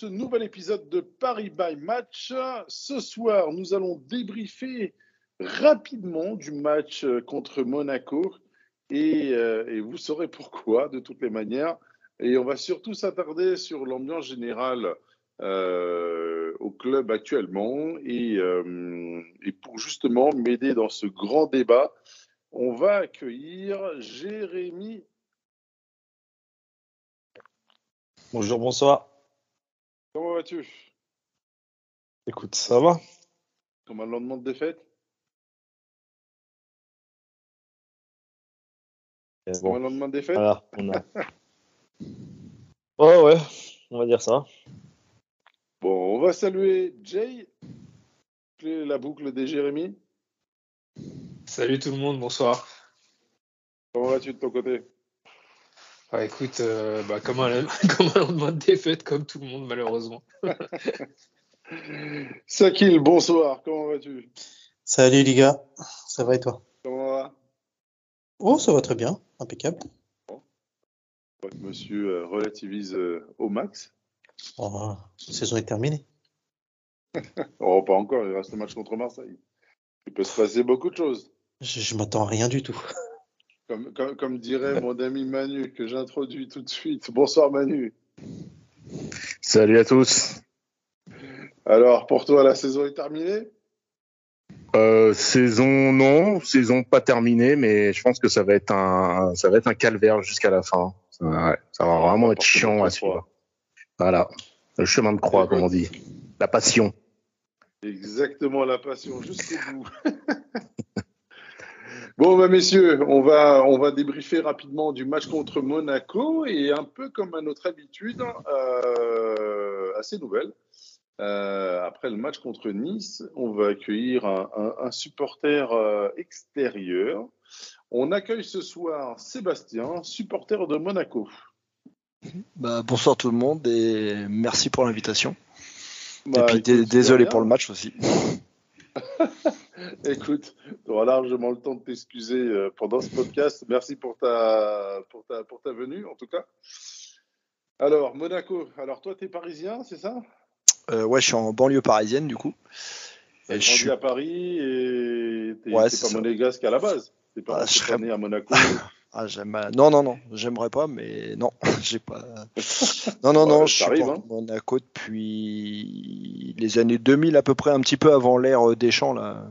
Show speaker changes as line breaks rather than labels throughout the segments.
ce nouvel épisode de Paris by Match. Ce soir, nous allons débriefer rapidement du match euh, contre Monaco et, euh, et vous saurez pourquoi de toutes les manières. Et on va surtout s'attarder sur l'ambiance générale euh, au club actuellement. Et pour justement m'aider dans ce grand débat, on va accueillir Jérémy.
Bonjour, bonsoir.
Comment vas-tu?
Écoute, ça va
Comme un lendemain de défaite?
Eh
Comme un
Bon,
lendemain de défaite?
voilà, on a. Ouais, ouais, on va dire ça.
Bon, on va saluer Jay, la boucle des Jérémy.
Salut tout le monde, bonsoir.
Comment vas-tu de ton côté?
Ah, écoute, euh, bah, comme, un, comme un lendemain de défaite, comme tout le monde, malheureusement.
Sakil, bonsoir, comment vas-tu?
Salut les gars, ça va et toi?
Comment va?
Oh, ça va très bien, impeccable.
Ouais, Monsieur euh, relativise euh, au max.
Oh, la saison est terminée.
Oh, pas encore, il reste le match contre Marseille. Il peut se passer beaucoup de choses.
Je, je m'attends à rien du tout.
Comme, comme, comme dirait mon ami Manu, que j'introduis tout de suite. Bonsoir Manu.
Salut à tous.
Alors, pour toi, la saison est terminée?
Euh, saison non, saison pas terminée, mais je pense que ça va être un, ça va être un calvaire jusqu'à la fin. Ça, ouais, ça va vraiment être chiant à suivre. Voilà, le chemin de croix, comme on dit, la passion.
Exactement, la passion jusqu'au bout. bon, bah, messieurs, on va, on va débriefer rapidement du match contre Monaco et un peu comme à notre habitude, euh, assez nouvelle. euh, après le match contre Nice, on va accueillir un, un- un supporter euh, extérieur. On accueille ce soir Sébastien, supporter de Monaco.
Bah, bonsoir tout le monde et merci pour l'invitation.
Bah,
et puis dé-
écoute,
désolé pour le match aussi.
Écoute, tu auras largement le temps de t'excuser euh, pendant ce podcast. Merci pour ta, pour ta, pour ta venue, en tout cas. Alors, Monaco, alors toi, tu es parisien, c'est ça?
Euh, ouais, je suis en banlieue parisienne du coup.
Tu
Et je suis-
à Paris et tu
Ouais,
pas monégasque à la base. T'es pas,
je serais-
né à Monaco.
Ah, j'aime. Non, non, non, j'aimerais pas, mais non, j'ai pas. Non, non,
Ouais,
non, je suis
arrive,
pas
hein.
Monaco depuis les années 2000 à peu près, un petit peu avant l'ère euh, Deschamps là.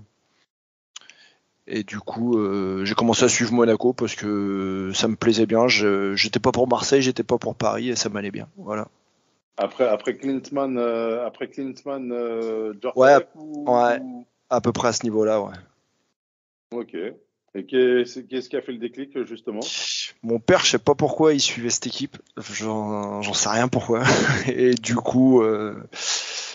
Et du coup, euh, j'ai commencé à suivre Monaco parce que ça me plaisait bien. J'étais pas pour Marseille, j'étais pas pour Paris et ça m'allait bien. Voilà.
Après, après Klinsmann, euh, après Klinsmann, euh,
Ouais,
ou-
ouais.
ou-
À peu près à ce niveau-là, ouais.
Ok. Et qu'est-ce qui a fait le déclic, justement?
Mon père, je sais pas pourquoi il suivait cette équipe. J'en j'en sais rien pourquoi. Et du coup, euh,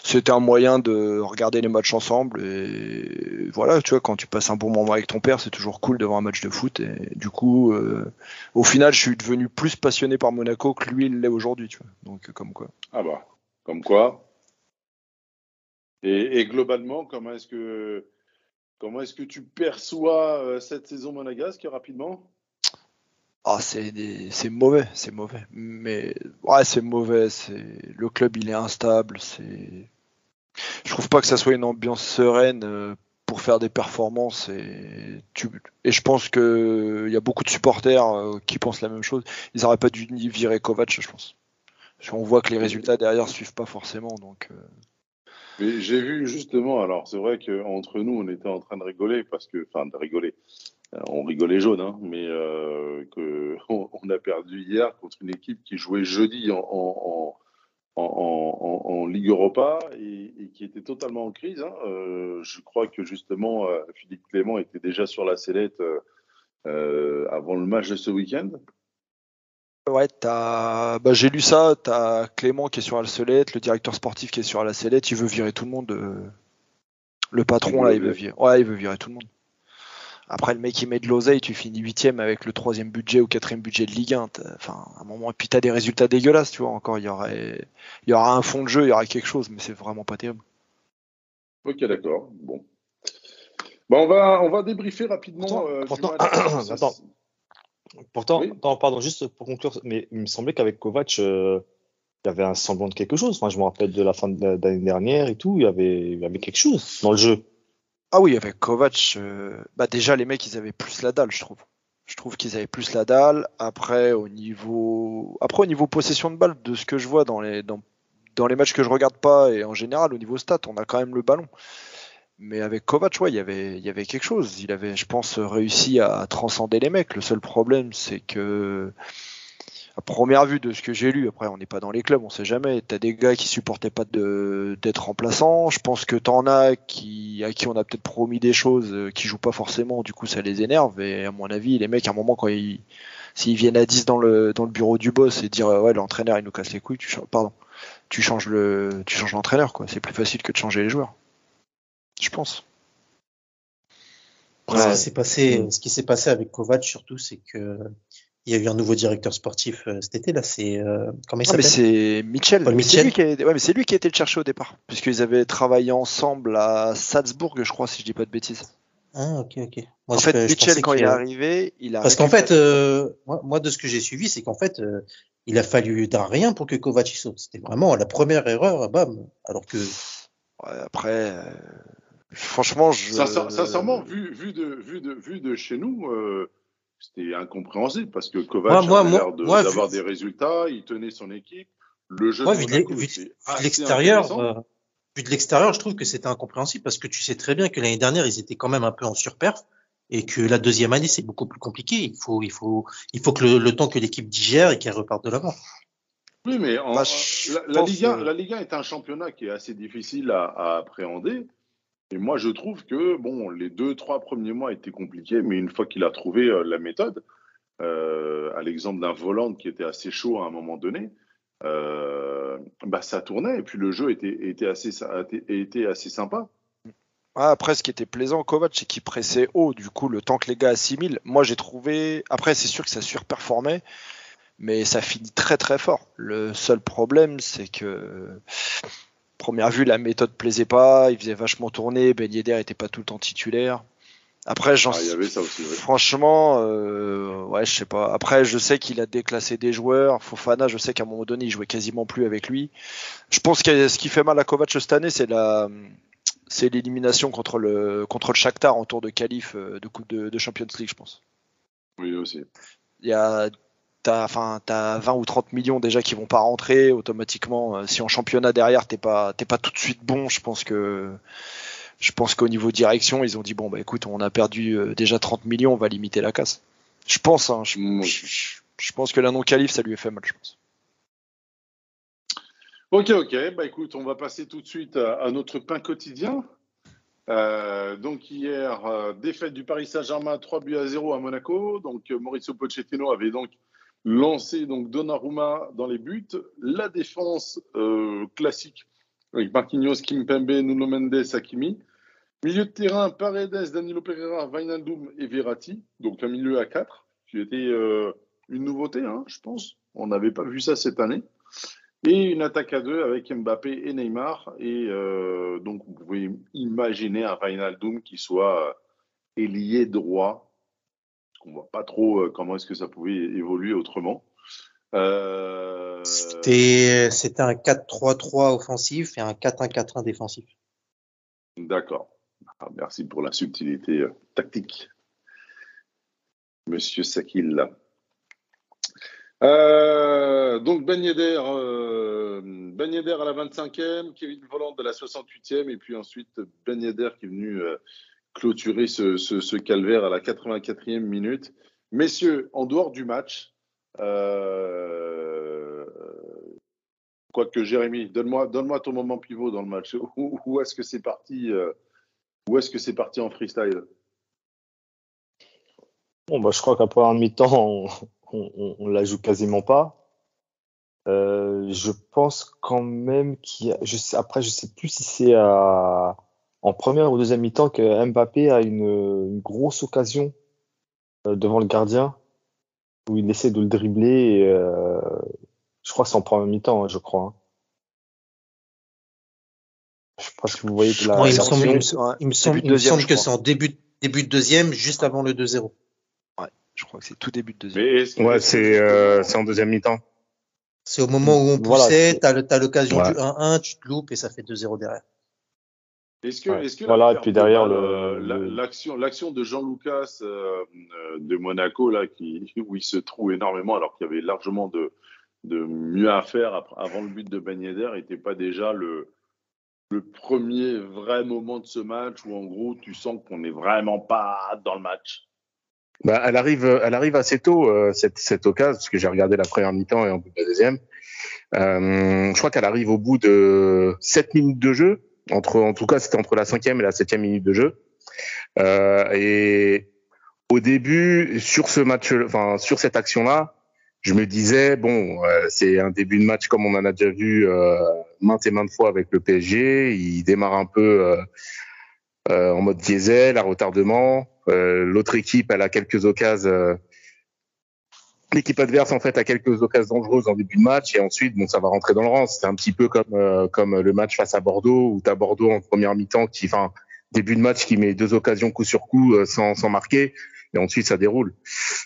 c'était un moyen de regarder les matchs ensemble. Et voilà, tu vois, quand tu passes un bon moment avec ton père, c'est toujours cool de voir un match de foot. Et du coup, euh, au final, je suis devenu plus passionné par Monaco que lui il l'est aujourd'hui, tu vois. Donc, euh, comme quoi.
Ah bah, comme quoi. Et, et globalement, comment est-ce que comment est-ce que tu perçois euh, cette saison monégasque rapidement?
Ah, c'est mauvais, c'est mauvais. Mais ouais, c'est mauvais. C'est le club, il est instable. C'est, je trouve pas que ça soit une ambiance sereine euh, pour faire des performances. Et je pense que il y a beaucoup de supporters euh, qui pensent la même chose. Ils auraient pas dû ni virer Kovac, je pense. Qu'on voit que les résultats derrière suivent pas forcément. Euh,
Mais j'ai vu justement, alors c'est vrai qu'entre nous, on était en train de rigoler parce que, enfin, de rigoler. On rigolait jaune, hein, mais euh, on, on a perdu hier contre une équipe qui jouait jeudi en, en, en- en Ligue Europa et, et qui était totalement en crise. hein. Euh, je crois que justement, euh, Philippe Clément était déjà sur la sellette euh, avant le match de ce week-end.
Ouais, t'as, bah, j'ai lu ça. T'as Clément qui est sur la sellette, le directeur sportif qui est sur la sellette. Il veut virer tout le monde. Le patron là, il veut
virer.
Ouais, il veut virer tout le monde. Après, le mec qui met de l'oseille, tu finis huitième avec le troisième budget ou quatrième budget de Ligue 1. t'as- Enfin, à un moment, et puis t'as des résultats dégueulasses, tu vois. Encore, il y aurait, il y aura un fond de jeu, il y aura quelque chose, mais c'est vraiment pas terrible.
Ok, d'accord. Bon. Bon, on va, on va débriefer rapidement.
Pourtant-
euh,
pourtant- Attends.
c'est-
Pourtant,
Oui.
attends, pardon, juste pour conclure, mais il me semblait qu'avec Kovac, euh, il y avait un semblant de quelque chose. Enfin, je me rappelle de la fin de la- de l'année dernière et tout, il y avait, il y avait quelque chose dans le jeu.
Ah oui, avec Kovac, euh, bah déjà les mecs ils avaient plus la dalle, je trouve. Je trouve qu'ils avaient plus la dalle. Après au niveau, après au niveau possession de balle, de ce que je vois dans les dans, les matchs que je regarde pas et en général au niveau stat, on a quand même le ballon. Mais avec Kovac, ouais, il y avait il y avait quelque chose. Il avait, je pense, réussi à transcender les mecs. Le seul problème, c'est que à première vue de ce que j'ai lu, après on n'est pas dans les clubs, on sait jamais. T'as des gars qui supportaient pas de d'être remplaçants. Je pense que t'en as qui à qui on a peut-être promis des choses euh, qui jouent pas forcément. Du coup, ça les énerve. Et à mon avis, les mecs, à un moment, quand ils s'ils viennent à 10 dans le dans le bureau du boss et dire euh, ouais l'entraîneur il nous casse les couilles, tu changes, pardon, tu changes le tu changes l'entraîneur quoi. C'est plus facile que de changer les joueurs. Je pense.
Ce qui s'est passé, ce qui s'est passé avec Kovac surtout, c'est que il y a eu un nouveau directeur sportif euh, cet été là. C'est euh, comment il
Ah,
s'appelle
c'est Mitchell.
Paul
Mais c'est lui qui a, ouais, mais c'est lui qui a été le chercher au départ, puisqu'ils avaient travaillé ensemble à Salzbourg, je crois, si je dis pas de bêtises.
Ah ok ok. Moi,
en fait,
je
Mitchell quand
qu'il
il est arrivé, il a
Parce qu'en fait, euh, moi, moi, de ce que j'ai suivi, c'est qu'en fait, euh, il a fallu d'un rien pour que Kovac y saute. C'était vraiment la première erreur, bam. Alors que
Ouais, après, euh, franchement, je.
Sincère- Sincèrement, vu, vu, de, vu, de, vu de chez nous, euh, c'était incompréhensible parce que Kovac
Moi, moi,
avait l'air de-
moi, vu-
d'avoir des résultats, il tenait son équipe. Le jeu
moi, vu de l'extérieur, euh, vu de l'extérieur, je trouve que c'était incompréhensible parce que tu sais très bien que l'année dernière, ils étaient quand même un peu en surperf et que la deuxième année, c'est beaucoup plus compliqué. Il faut, il faut, il faut que le, le temps que l'équipe digère et qu'elle reparte de l'avant.
Oui, mais en-
Bah,
la, la
pense,
Ligue 1, la Ligue 1 est un championnat qui est assez difficile à, à appréhender. Et moi, je trouve que bon, les deux, trois premiers mois étaient compliqués, mais une fois qu'il a trouvé euh, la méthode, euh, à l'exemple d'un volant qui était assez chaud à un moment donné, euh, bah, ça tournait et puis le jeu était, assez, était, assez sympa.
Après, ce qui était plaisant, Kovac, c'est qu'il pressait haut. Du coup, le temps que les gars assimilent, moi j'ai trouvé. Après, c'est sûr que ça surperformait, mais ça finit très très fort. Le seul problème, c'est que première vue, la méthode plaisait pas. Il faisait vachement tourner. Ben Yedder était pas tout le temps titulaire. Après, j'en
Ah, ouais.
Franchement, euh, ouais, je sais pas. Après, je sais qu'il a déclassé des joueurs. Fofana, je sais qu'à un moment donné, il jouait quasiment plus avec lui. Je pense que ce qui fait mal à Kovac cette année, c'est la, c'est l'élimination contre le contre le Shakhtar en tour de qualif euh, de coupe de, de Champions League, je pense.
Oui, aussi.
Il y a T'as, enfin, t'as 20 ou 30 millions déjà qui vont pas rentrer automatiquement. Euh, Si en championnat derrière t'es pas, t'es pas tout de suite bon, je pense que, je pense qu'au niveau direction, ils ont dit bon bah écoute, on a perdu euh, déjà 30 millions, on va limiter la casse. Je pense, hein, je,
Moi
je- je- je pense que la non qualif ça lui a fait mal, je pense.
Ok, ok. Bah écoute, on va passer tout de suite à, à notre pain quotidien. Euh, donc hier, euh, défaite du Paris Saint-Germain 3 buts à 0 à Monaco. Donc euh, Mauricio Pochettino avait donc lancé donc Donnarumma dans les buts. La défense euh, classique avec Marquinhos, Kimpembe, Nuno Mendes, Hakimi. Milieu de terrain, Paredes, Danilo Pereira, Wijnaldum et Verratti. Donc un milieu à 4, qui était euh, une nouveauté, hein, je pense. On n'avait pas vu ça cette année. Et une attaque à deux avec Mbappé et Neymar. Et euh, donc, vous pouvez imaginer un Wijnaldum qui soit ailier droit. On ne voit pas trop euh, comment est-ce que ça pouvait évoluer autrement. Euh,
C'était, c'était un 4-3-3 offensif et un 4-1-4-1 défensif.
D'accord. Ah, merci pour la subtilité euh, tactique. Monsieur Sakil. Euh, donc Ben Yedder, euh, Ben Yedder à la 25e, Kevin Volland à la 68e, et puis ensuite Ben Yedder qui est venu euh, clôturer ce, ce- calvaire à la 84e minute. Messieurs, en dehors du match, euh, quoique Jérémy, donne-moi donne ton moment pivot dans le match. Où, est-ce que c'est parti euh, est-ce parti en freestyle?
Bon, bah, je crois qu'après un mi-temps, on, on la joue quasiment pas. Euh, je pense quand même qu'il y a, je après, je sais plus si c'est à, en première ou deuxième mi-temps que Mbappé a une, une grosse occasion euh, devant le gardien où il essaie de le dribbler. Et, euh, je crois que c'est en première mi-temps, hein, je crois. hein. Je sais pas si vous voyez que la.
Non, il me
la-
semble, il me,
Ouais,
il me semble, il me semble que c'est en début, début de deuxième, juste avant le 2-0.
Je crois que c'est tout début de deuxième.
Que-
Ouais,
que
c'est euh, en deuxième mi-temps.
C'est au moment où on
Voilà,
poussait, le- t'as l'occasion
Ouais.
du 1-1, tu te loupes et ça fait 2-0 derrière.
Est-ce que,
Ouais.
est-ce que
Voilà, et puis derrière, le-
euh,
le-
l'action, l'action de Jean Lucas euh, euh, de Monaco là, qui, où il se trouve énormément, alors qu'il y avait largement de, de mieux à faire après- avant le but de Ben Yedder, n'était pas déjà le, le premier vrai moment de ce match où en gros tu sens qu'on n'est vraiment pas dans le match?
Bah, elle arrive, elle arrive assez tôt euh, cette cette occasion parce que j'ai regardé la première mi-temps et en bout de la deuxième. Euh, je crois qu'elle arrive au bout de 7 minutes de jeu. Entre, en tout cas, c'était entre la cinquième et la septième minute de jeu. Euh, et au début, sur ce match, enfin sur cette action-là, je me disais bon, euh, c'est un début de match comme on en a déjà vu euh, maintes et maintes fois avec le PSG. Il démarre un peu euh, euh, en mode diesel, à retardement. Euh, L'autre équipe, elle a quelques occasions. L'équipe adverse, en fait, a quelques occasions dangereuses en début de match et ensuite, bon, ça va rentrer dans le rang. C'est un petit peu comme euh, comme le match face à Bordeaux où t'as Bordeaux en première mi-temps qui, enfin, début de match qui met deux occasions coup sur coup euh, sans sans marquer et ensuite ça déroule.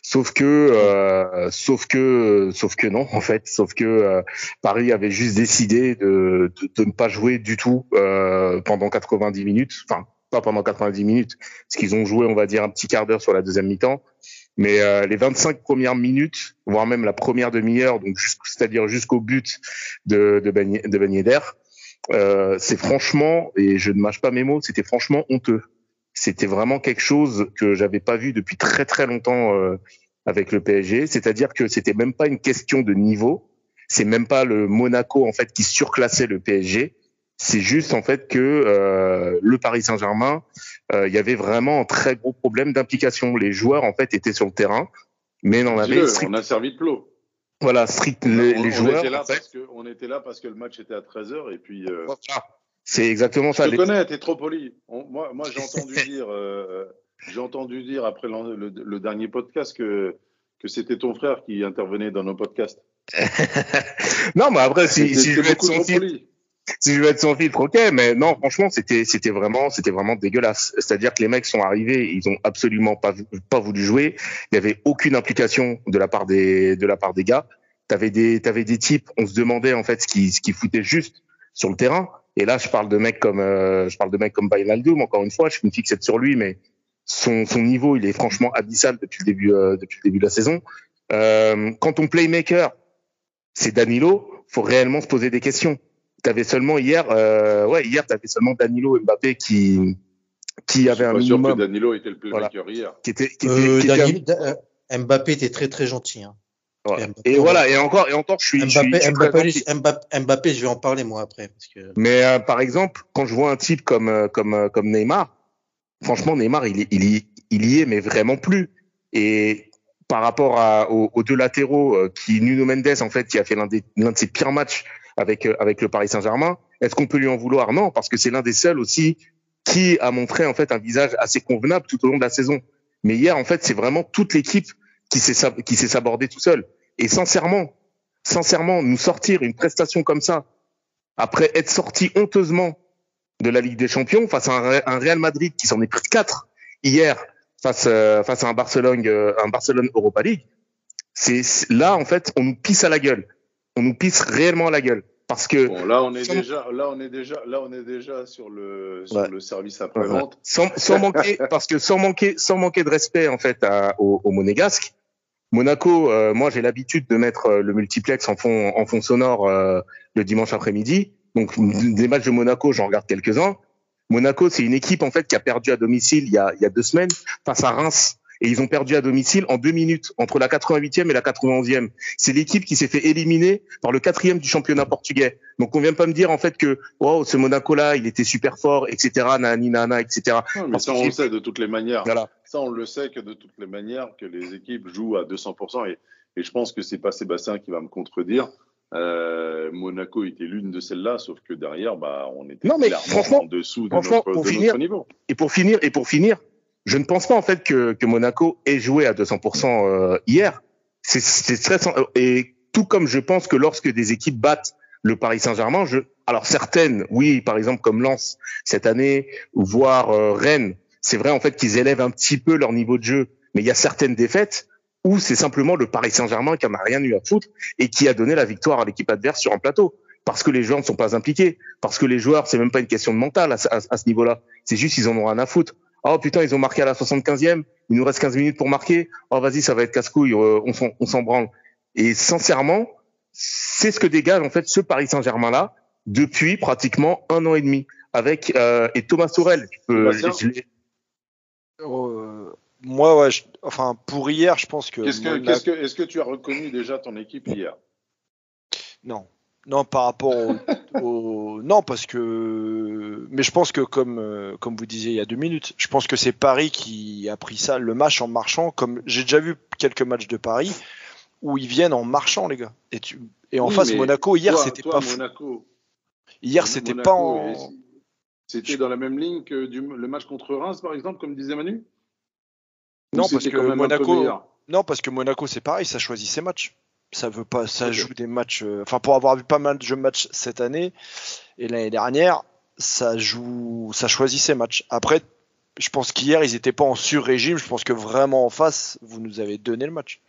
Sauf que, euh, sauf que, sauf que non, en fait, sauf que euh, Paris avait juste décidé de, de, de ne pas jouer du tout euh, pendant 90 minutes. Enfin, pas pendant 90 minutes, parce qu'ils ont joué, on va dire, un petit quart d'heure sur la deuxième mi-temps. Mais euh, les 25 premières minutes, voire même la première demi-heure, donc c'est-à-dire jusqu'au but de, de, Ben, de Yedder, euh, c'est franchement, et je ne mâche pas mes mots, c'était franchement honteux. C'était vraiment quelque chose que j'avais pas vu depuis très très longtemps euh, avec le PSG. C'est-à-dire que c'était même pas une question de niveau. C'est même pas le Monaco en fait qui surclassait le PSG. C'est juste en fait que euh, le Paris Saint-Germain, il y avait vraiment un très gros problème d'implication. Les joueurs en fait étaient sur le terrain, mais n'en avaient strict,
on a servi de plot.
voilà strict les,
on,
les
on
joueurs.
était là
en fait,
parce que, on était là parce que le match était à 13h et puis. euh.
C'est exactement
Je
ça.
te
Les-
connais, t'es trop poli. On- moi, moi j'ai entendu dire, euh, j'ai entendu dire après le, le dernier podcast que que c'était ton frère qui intervenait dans nos podcasts.
non, mais après, si, si je veux être
beaucoup
si je veux être sans filtre, ok, mais non, franchement, c'était, c'était vraiment, c'était vraiment dégueulasse. C'est-à-dire que les mecs sont arrivés, ils ont absolument pas, pas voulu jouer. Il y avait aucune implication de la part des, de la part des gars. T'avais des, t'avais des types, on se demandait en fait ce qu'ils, ce qu'ils foutaient juste sur le terrain. Et là, je parle de mecs comme, euh, je parle de mecs comme Bainaldoum, encore une fois, je me fixe sur lui, mais son, son niveau, il est franchement abyssal depuis le début, euh, depuis le début de la saison. Euh, quand ton playmaker, c'est Danilo, faut réellement se poser des questions. T'avais seulement hier, euh, ouais, hier t'avais seulement Danilo et Mbappé qui qui
suis
un
pas sûr que
minimum,
Danilo était le playmaker hier.
qui était, qui était,
Euh,
qui
euh, Mbappé était très très gentil. Hein.
voilà.
Mbappé,
Et
ouais.
voilà, et encore, et encore, je suis,
Mbappé,
je suis
Mbappé,
gentil.
Mbappé, Mbappé, je vais en parler moi après. Parce que...
Mais euh, par exemple, quand je vois un type comme comme comme Neymar, franchement Neymar, il y- il y, il y est, mais vraiment plus. Et par rapport à, aux, aux deux latéraux, qui Nuno Mendes en fait, qui a fait l'un des l'un de ses pires matchs avec euh, avec le Paris Saint-Germain, est-ce qu'on peut lui en vouloir? Non, parce que c'est l'un des seuls aussi qui a montré en fait un visage assez convenable tout au long de la saison. Mais hier, en fait, c'est vraiment toute l'équipe qui s'est sabordée tout seul. Et sincèrement, sincèrement, nous sortir une prestation comme ça après être sorti honteusement de la Ligue des Champions face à un, Real Madrid qui s'en est pris quatre hier face euh, face à un Barcelone euh, un Barcelone Europa League. C'est- là en fait on nous pisse à la gueule, on nous pisse réellement à la gueule parce que
Bon, là on est
Sans-
déjà, là on est déjà, là on est déjà sur le sur
Ouais.
le service après vente.
sans, sans manquer parce que sans manquer sans manquer de respect en fait à, au, au Monégasque. Monaco, euh, moi j'ai l'habitude de mettre euh, le multiplex en fond en fond sonore euh, le dimanche après-midi. Donc des matchs de Monaco, j'en regarde quelques-uns. Monaco, c'est une équipe en fait qui a perdu à domicile il y a, il y a deux semaines face à Reims. Et ils ont perdu à domicile en deux minutes, entre la 88e et la 91e. C'est l'équipe qui s'est fait éliminer par le quatrième du championnat portugais. Donc on vient pas me dire en fait que wow, ce Monaco-là, il était super fort, etc. Nani, nana, etc.
Non, mais
Parce
ça on le sait de toutes les manières.
Voilà.
Ça on le sait que de toutes les manières que les équipes jouent à 200% et, et je pense que c'est pas Sébastien qui va me contredire. Euh, Monaco était l'une de celles-là, sauf que derrière, bah, on était
Non, mais
clairement en dessous de notre, de notre niveau.
Et pour finir, et pour finir, je ne pense pas en fait que, que Monaco ait joué à 200% euh, hier. C'est très sen- et tout comme je pense que lorsque des équipes battent le Paris Saint-Germain, je alors certaines, oui, par exemple comme Lens cette année, voire euh, Rennes, c'est vrai en fait qu'ils élèvent un petit peu leur niveau de jeu, mais il y a certaines défaites où c'est simplement le Paris Saint-Germain qui en a rien eu à foutre et qui a donné la victoire à l'équipe adverse sur un plateau parce que les joueurs ne sont pas impliqués, parce que les joueurs c'est même pas une question de mental à- à ce niveau-là, c'est juste ils en ont rien à foutre. Oh putain, ils ont marqué à la 75e, il nous reste 15 minutes pour marquer. Oh vas-y, ça va être casse-couille, euh, on s'en branle. Et sincèrement, c'est ce que dégage en fait ce Paris Saint-Germain là depuis pratiquement un an et demi avec euh, et Thomas peux-
Sébastien
je l'ai-
Euh, moi, ouais, je- enfin, pour hier, je pense que.
Qu'est-ce que, est-ce que tu as reconnu déjà ton équipe hier?
Non. Non, par rapport au, au- Non, parce que. Mais je pense que, comme, euh, comme vous disiez il y a deux minutes, je pense que c'est Paris qui a pris ça, le match en marchant. Comme j'ai déjà vu quelques matchs de Paris où ils viennent en marchant, les gars. Et, tu... et en
Oui,
face, Monaco, hier, c'était pas.
Monaco,
Hier, c'était pas en.
C'était dans la même ligne que du, le match contre Reims, par exemple, comme disait Manu?
Non, parce que Monaco- Non, parce que Monaco, c'est pareil, ça choisit ses matchs. Ça veut pas, ça joue des matchs. euh, Enfin, pour avoir vu pas mal de jeux de matchs cette année et l'année dernière, ça joue, ça choisit ses matchs. Après, je pense qu'hier, ils étaient pas en sur-régime. Je pense que vraiment en face, vous nous avez donné le match.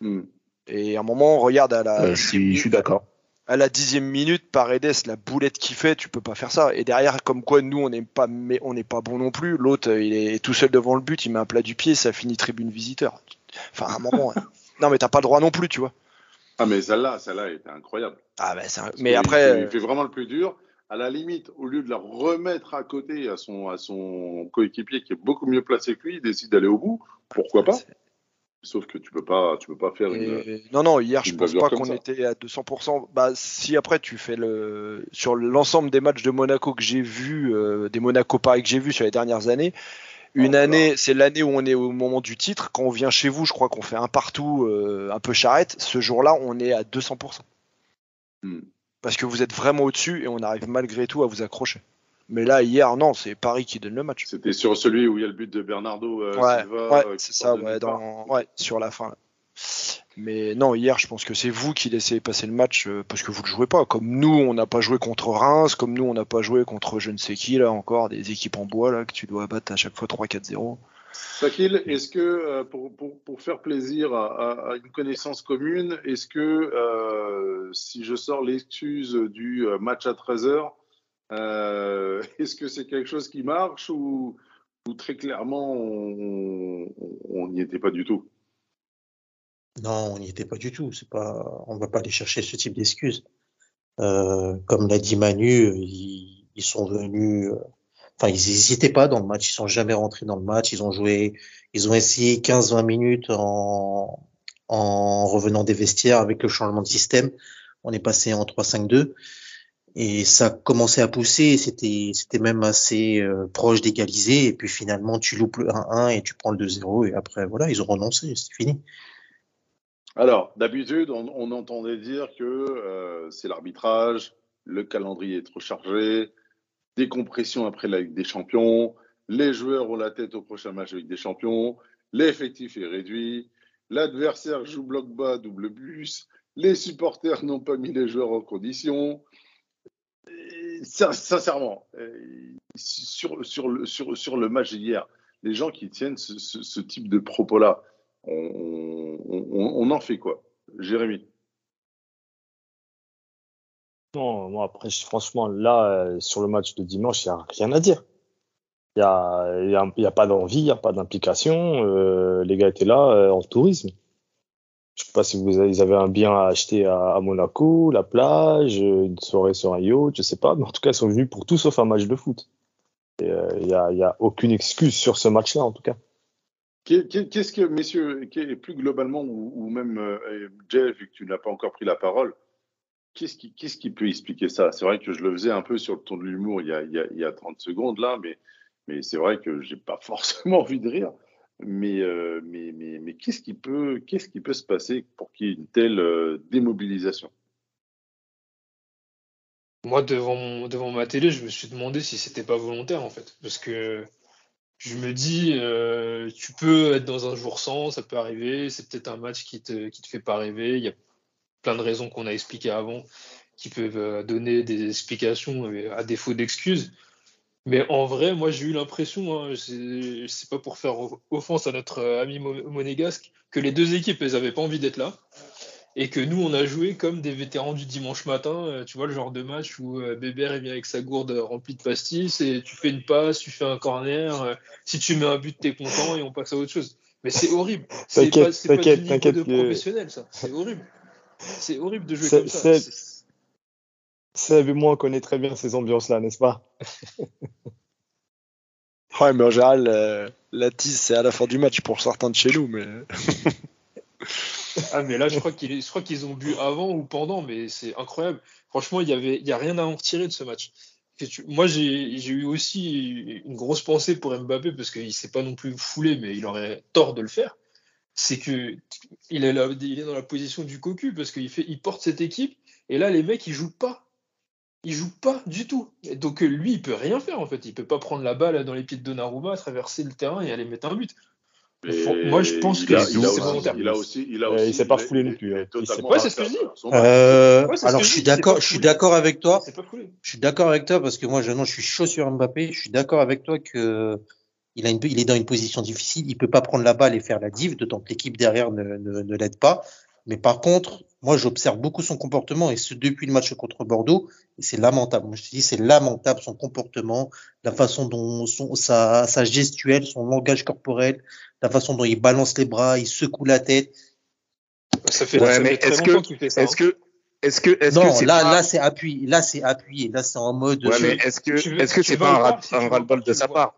Hmm.
Et à un moment, on regarde à la,
euh, je suis, je suis d'accord.
à la dixième minute, Paredes, la boulette qu'il fait, tu peux pas faire ça. Et derrière, comme quoi, nous, on n'est pas, mais on n'est pas bon non plus. L'autre, il est tout seul devant le but, il met un plat du pied, ça finit tribune visiteur. Enfin, à un moment, non, mais t'as pas le droit non plus, tu vois.
Ah, mais celle-là, celle-là était incroyable.
Ah, c'est un- mais
qu'il
après,
il
euh,
fait vraiment le plus dur. À la limite, au lieu de la remettre à côté à son, à son coéquipier qui est beaucoup mieux placé que lui, il décide d'aller au bout. Pourquoi pas?
c'est-
Sauf que tu peux pas, tu peux pas faire une.
non, non, hier, je
une
pense pas qu'on était à 200%. Bah, si après, tu fais le, sur l'ensemble des matchs de Monaco que j'ai vus, euh, des Monaco Paris que j'ai vus sur les dernières années, une
Oh là
année, c'est l'année où on est au moment du titre. Quand on vient chez vous, je crois qu'on fait un partout, euh, un peu charrette. Ce jour-là, on est à 200%.
Hmm.
Parce que vous êtes vraiment au-dessus et on arrive malgré tout à vous accrocher. Mais là, hier, non, c'est Paris qui donne le match.
C'était sur celui où il y a le but de Bernardo euh,
Ouais,
Silva.
ouais,
euh,
c'est ça, ouais, dans, ouais, sur la fin. là. Mais non, hier, je pense que c'est vous qui laissez passer le match euh, parce que vous ne jouez pas. Comme nous, on n'a pas joué contre Reims, comme nous, on n'a pas joué contre je ne sais qui, là encore, des équipes en bois, là, que tu dois battre à chaque fois 3-4-0.
Sakil, est-ce que euh, pour, pour, pour faire plaisir à, une connaissance commune, est-ce que euh, si je sors l'excuse du match à 13h, euh, est-ce que c'est quelque chose qui marche ou, très clairement on n'y était pas du tout?
Non, on n'y était pas du tout. C'est pas, on va pas aller chercher ce type d'excuses. Euh, comme l'a dit Manu, ils, sont venus, euh, enfin, ils n'hésitaient pas dans le match. Ils sont jamais rentrés dans le match. Ils ont joué, ils ont essayé 15-20 minutes en, en revenant des vestiaires avec le changement de système. On est passé en 3-5-2 et ça commençait à pousser. C'était, c'était même assez euh, proche d'égaliser. Et puis finalement, tu loupes le 1-1 et tu prends le 2-0 et après, voilà, ils ont renoncé. C'est fini.
Alors, d'habitude, on, entendait dire que euh, c'est l'arbitrage, le calendrier est trop chargé, décompression après la Ligue des Champions, les joueurs ont la tête au prochain match de Ligue des Champions, l'effectif est réduit, l'adversaire joue bloc bas, double bus, les supporters n'ont pas mis les joueurs en condition. Sincèrement, euh, sur, le, match d'hier, les gens qui tiennent ce type de propos-là, on, en fait quoi Jérémy
Non, moi après, franchement, là, euh, sur le match de dimanche, il n'y a rien à dire. Il n'y a, y a, pas d'envie, il n'y a pas d'implication. euh, les gars étaient là euh, en tourisme. Je sais pas si vous avez, ils avaient un bien à acheter à, Monaco, la plage, une soirée sur un yacht, je sais pas. Mais en tout cas, ils sont venus pour tout sauf un match de foot. Il n'y a, y a aucune excuse sur ce match-là, en tout cas.
Qu'est- qu'est- Qu'est-ce que, messieurs, qu'est- plus globalement, ou, même euh, Jeff, vu que tu n'as pas encore pris la parole, qu'est-ce qui, peut expliquer ça? C'est vrai que je le faisais un peu sur le ton de l'humour il, y a- il, y a- il y a 30 secondes là, mais, c'est vrai que j'ai pas forcément envie de rire. Mais, euh, qu'est-ce qui peut, se passer pour qu'il y ait une telle euh, démobilisation?
Moi, devant, devant ma télé, je me suis demandé si c'était pas volontaire, en fait. Parce que je me dis, euh, tu peux être dans un jour sans, ça peut arriver. C'est peut-être un match qui te, qui te fait pas rêver. Il y a plein de raisons qu'on a expliquées avant qui peuvent euh, donner des explications euh, à défaut d'excuses. Mais en vrai, moi, j'ai eu l'impression, hein, c'est pas pour faire offense à notre ami mo- monégasque, que les deux équipes, elles avaient pas envie d'être là. Et que nous, on a joué comme des vétérans du dimanche matin. euh, Tu vois, le genre de match où euh, Bébert il vient avec sa gourde euh, remplie de pastis et tu fais une passe, tu fais un corner. Si tu mets un but, t'es content et on passe à autre chose. Mais c'est horrible. C'est
T'inquiète,
pas, du
t'inquiète,
niveau
t'inquiète
de professionnel, ça. C'est horrible. C'est horrible de jouer comme ça.
c'est-
C'est-
Seb et moi, on connaît très bien ces ambiances-là, n'est-ce pas?
Ouais, mais en général, euh, la tease, c'est à la fin du match pour certains de chez nous. Mais...
Ah, mais là, je crois qu'ils ont bu avant ou pendant, mais c'est incroyable. Franchement, il y avait, y a rien à en retirer de ce match. Moi, j'ai eu aussi une grosse pensée pour Mbappé parce qu'il s'est pas non plus foulé, mais il aurait tort de le faire. C'est que il est, dans la position du cocu parce qu'il porte cette équipe et là, les mecs, ils jouent pas. Ils jouent pas du tout. Donc, lui, il peut rien faire en fait. Il peut pas prendre la balle dans les pieds de Donnarumma, traverser le terrain et aller mettre un but.
Et
Moi, je pense
il
que
a- il a aussi-
volontaire.
Il a aussi, il a aussi,
il s'est pas
est-
foulé non plus,
Ouais, c'est ce que je dis.
Euh,
Ouais,
alors je suis d'accord,
pas
je suis
foulé.
d'accord avec toi. Je suis d'accord avec toi parce que moi, je, non, je suis chaud sur Mbappé. Je suis d'accord avec toi que il a une, il est dans une position difficile. Il peut pas prendre la balle et faire la div, d'autant que l'équipe derrière ne, ne, ne l'aide pas. Mais par contre, moi, j'observe beaucoup son comportement et ce depuis le match contre Bordeaux. Et c'est lamentable. Moi, je te dis, c'est lamentable son comportement, la façon dont son, sa, sa gestuelle, son langage corporel, la façon dont il balance les bras, il secoue la tête.
Ça fait,
Ouais,
ça
mais
fait très
est-ce
longtemps
que-
qu'il fait ça.
Est-ce
hein.
que, est-ce que, est-ce que
Non,
c'est
là,
pas-
là, c'est appuyé. Là, c'est appuyé. Là, c'est en mode.
Ouais,
je-
mais est-ce que,
Tu veux-
est-ce que c'est pas un, ras-le-bol de sa part?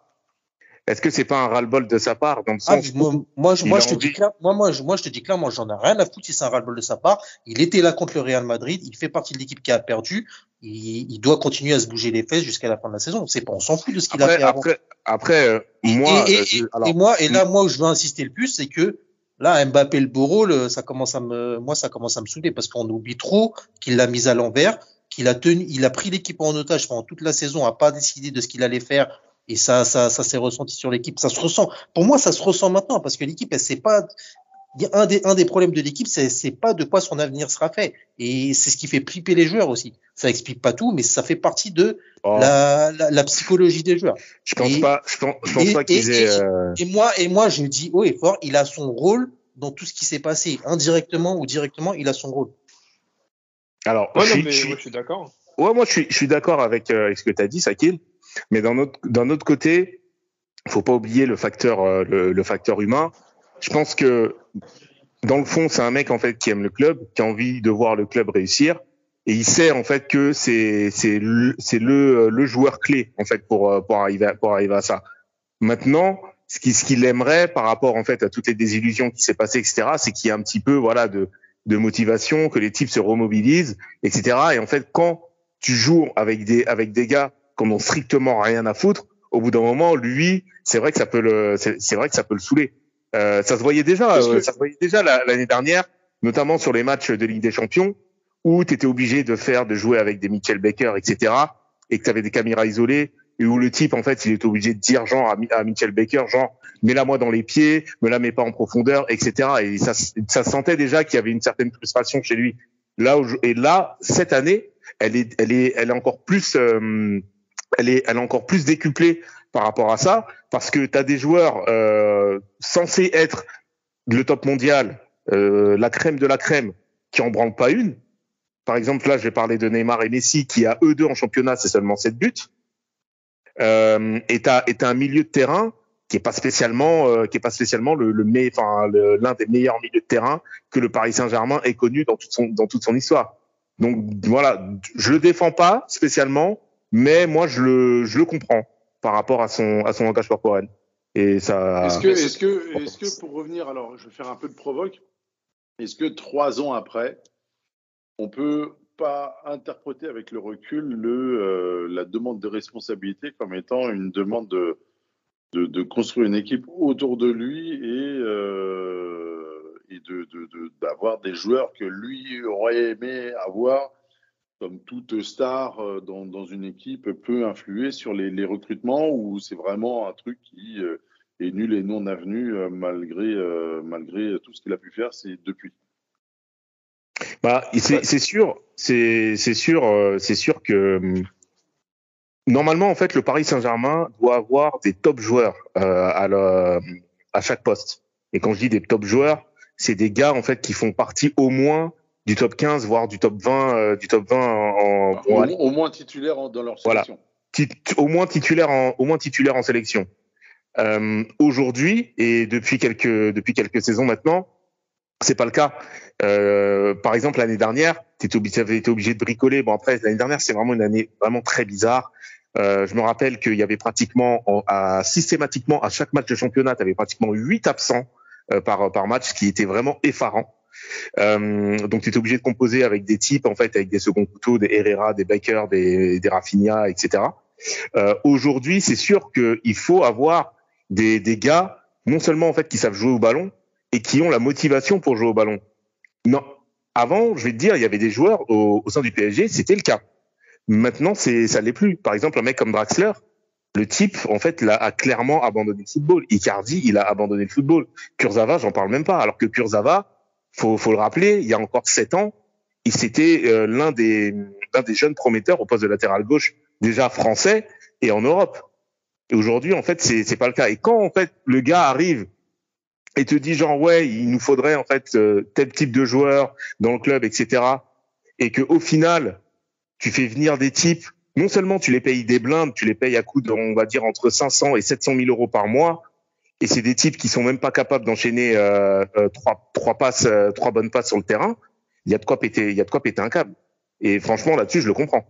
Est-ce que c'est pas un ras-le-bol de sa part? Dans le
Ah,
sens
moi, moi, je, moi, te dis clair, moi, moi, je, moi, je te dis clairement, j'en ai rien à foutre si c'est un ras-le-bol de sa part. Il était là contre le Real Madrid. Il fait partie de l'équipe qui a perdu. Il, il doit continuer à se bouger les fesses jusqu'à la fin de la saison. C'est pas, on s'en fout de ce qu'il a fait avant.
après, euh, moi,
et, et-
je- alors,
et moi, et là, moi, où je veux insister le plus, c'est que là, Mbappé, le beau rôle, ça commence à me, moi, ça commence à me saouler parce qu'on oublie trop qu'il l'a mise à l'envers, qu'il a tenu, il a pris l'équipe en otage pendant toute la saison, a pas décidé de ce qu'il allait faire. Et ça, ça, ça s'est ressenti sur l'équipe. Ça se ressent. Pour moi, ça se ressent maintenant parce que l'équipe, elle sait pas. Un des, un des problèmes de l'équipe, c'est, c'est pas de quoi son avenir sera fait. Et c'est ce qui fait flipper les joueurs aussi. Ça explique pas tout, mais ça fait partie de
oh,
la, la, la psychologie des joueurs.
je pense
et-
pas, je pense, je pense
et-
pas qu'ils aient.
et-
euh,
Et moi, et moi, je dis haut et fort, il a son rôle dans tout ce qui s'est passé, indirectement ou directement, il a son rôle.
Alors,
Ouais,
je
non, mais
je
ouais, je suis d'accord.
Ouais, moi je suis, je suis d'accord avec, euh, avec ce que tu as dit, Sakil. Mais d'un autre, d'un autre côté, faut pas oublier le facteur, euh, le, le facteur humain. Je pense que dans le fond, c'est un mec en fait qui aime le club, qui a envie de voir le club réussir, et il sait en fait que c'est c'est le, c'est le, le joueur clé en fait pour euh, pour arriver à, pour arriver à ça. Maintenant, ce qui ce qu'il aimerait par rapport en fait à toutes les désillusions qui s'est passées, etc., c'est qu'il y ait un petit peu voilà de de motivation, que les types se remobilisent, etc. Et en fait, quand tu joues avec des avec des gars qui en ont strictement rien à foutre, au bout d'un moment, lui, c'est vrai que ça peut le c'est vrai que ça peut le saouler. Euh, ça se voyait déjà, euh,
que-
ça se voyait déjà la- l'année dernière, notamment sur les matchs de Ligue des Champions, où tu étais obligé de faire, de jouer avec des Mitchell Baker, etc. Et que tu avais des caméras isolées, et où le type, en fait, il était obligé de dire genre à, Mi- à Mitchell Baker, genre mets-la moi dans les pieds, me la mets pas en profondeur, etc. Et ça, ça se sentait déjà qu'il y avait une certaine frustration chez lui. Là, où je- et là, cette année, elle est, elle est, elle est encore plus, euh, elle est, elle est encore plus décuplée par rapport à ça, parce que tu as des joueurs euh, censés être le top mondial, euh, la crème de la crème, qui en branlent pas une. Par exemple, là, je vais parler de Neymar et Messi, qui à eux deux en championnat, c'est seulement 7 buts. Euh, et et t'as un milieu de terrain qui est pas spécialement, euh, qui est pas spécialement le, le, enfin l'un des meilleurs milieux de terrain que le Paris Saint-Germain ait connu dans toute son dans toute son histoire. Donc voilà, je le défends pas spécialement, mais moi je le je le comprends par rapport à son à son langage corporel. Et ça.
Est-ce que, est-ce que, est-ce que pour revenir, alors je vais faire un peu de provoque, est-ce que trois ans après, on peut pas interpréter avec le recul le, euh, la demande de responsabilité comme étant une demande de, de, de construire une équipe autour de lui et, euh, et de, d'avoir des joueurs que lui aurait aimé avoir comme toute star euh, dans, une équipe, peut influer sur les, recrutements ou c'est vraiment un truc qui euh, est nul et non avenu euh, malgré, malgré tout ce qu'il a pu faire depuis
Bah, c'est sûr, c'est sûr, c'est sûr que hum, normalement en fait le Paris Saint-Germain doit avoir des top joueurs à à chaque poste. Et quand je dis des top joueurs, c'est des gars en fait qui font partie au moins du top 15 voire du top 20 euh, du top 20 en, en-
au, moins titulaire en- dans leur
Voilà.
sélection.
tit- au moins titulaire en au moins titulaire en sélection. Euh, Aujourd'hui et depuis quelques depuis quelques saisons maintenant, c'est pas le cas. Euh, par exemple l'année dernière, tu obligé, avais été obligé de bricoler. Bon après l'année dernière c'est vraiment une année vraiment très bizarre. Euh, je me rappelle qu'il y avait pratiquement à, systématiquement à chaque match de championnat, tu avais pratiquement huit absents euh, par par match, ce qui était vraiment effarant. Euh, donc tu étais obligé de composer avec des types en fait avec des seconds couteaux, des Herrera, des Baker, des, des Rafinha, etc. Euh, Aujourd'hui, c'est sûr qu'il faut avoir des, des gars non seulement en fait qui savent jouer au ballon et qui ont la motivation pour jouer au ballon. Non, avant, je vais te dire, il y avait des joueurs au, au sein du PSG, c'était le cas. Maintenant, c'est ça l'est plus. Par exemple, un mec comme Draxler, le type en fait là, a clairement abandonné le football. Icardi, il a abandonné le football. Kurzawa, j'en parle même pas. Alors que Kurzawa, faut, faut le rappeler, il y a encore sept ans, il c'était euh, l'un des des jeunes prometteurs au poste de latéral gauche déjà français et en Europe. Et aujourd'hui, en fait, c'est c'est pas le cas. Et quand en fait le gars arrive et te dit genre ouais, il nous faudrait en fait euh, tel type de joueur dans le club, etc. Et que au final, tu fais venir des types, non seulement tu les payes des blindes, tu les payes à coût de, on va dire entre 500 et 700 000 euros par mois, et c'est des types qui sont même pas capables d'enchaîner euh, euh, trois trois passes, euh, trois bonnes passes sur le terrain. Il y a de quoi péter, il y a de quoi péter un câble. Et franchement là-dessus, je le comprends.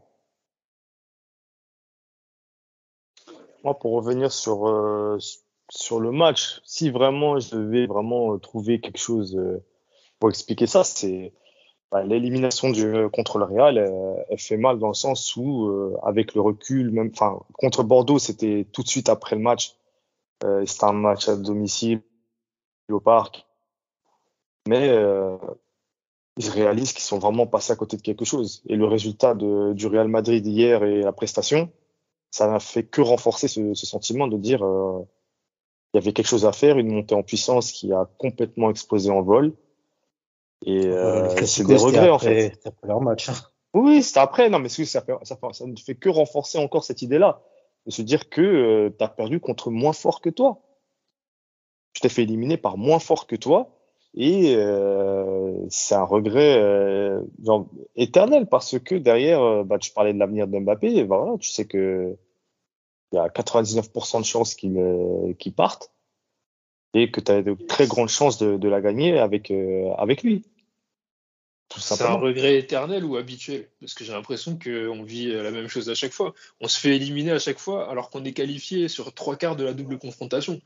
Moi, pour revenir sur, euh, sur le match, si vraiment je devais vraiment euh, trouver quelque chose pour expliquer ça, c'est bah, l'élimination du contre le Real. euh, elle fait mal dans le sens où, euh, avec le recul, même, enfin, contre Bordeaux, c'était tout de suite après le match. Euh, c'était un match à domicile au parc, mais euh, ils réalisent qu'ils sont vraiment passés à côté de quelque chose. Et le résultat de, du Real Madrid hier et la prestation, ça n'a fait que renforcer ce, ce sentiment de dire euh, il y avait quelque chose à faire, une montée en puissance qui a complètement explosé en vol. Et euh, c'est des regrets en fait.
c'était après leur match. hein?
Oui, c'était après. Non, mais c'est- ça, fait, ça, fait- ça ne fait que renforcer encore cette idée-là. De se dire que tu as perdu contre moins fort que toi. Tu t'es fait éliminer par moins fort que toi. Et euh, c'est un regret euh, éternel parce que derrière, euh, bah, tu parlais de l'avenir de Mbappé. Et bah, voilà, tu sais que il y a 99% de chances qu'il euh, qu'il parte et que tu as de très grandes chances de, de la gagner avec, euh, avec lui. Tout
C'est un regret éternel ou habituel Parce que j'ai l'impression qu'on vit la même chose à chaque fois. On se fait éliminer à chaque fois alors qu'on est qualifié sur trois quarts de la double confrontation.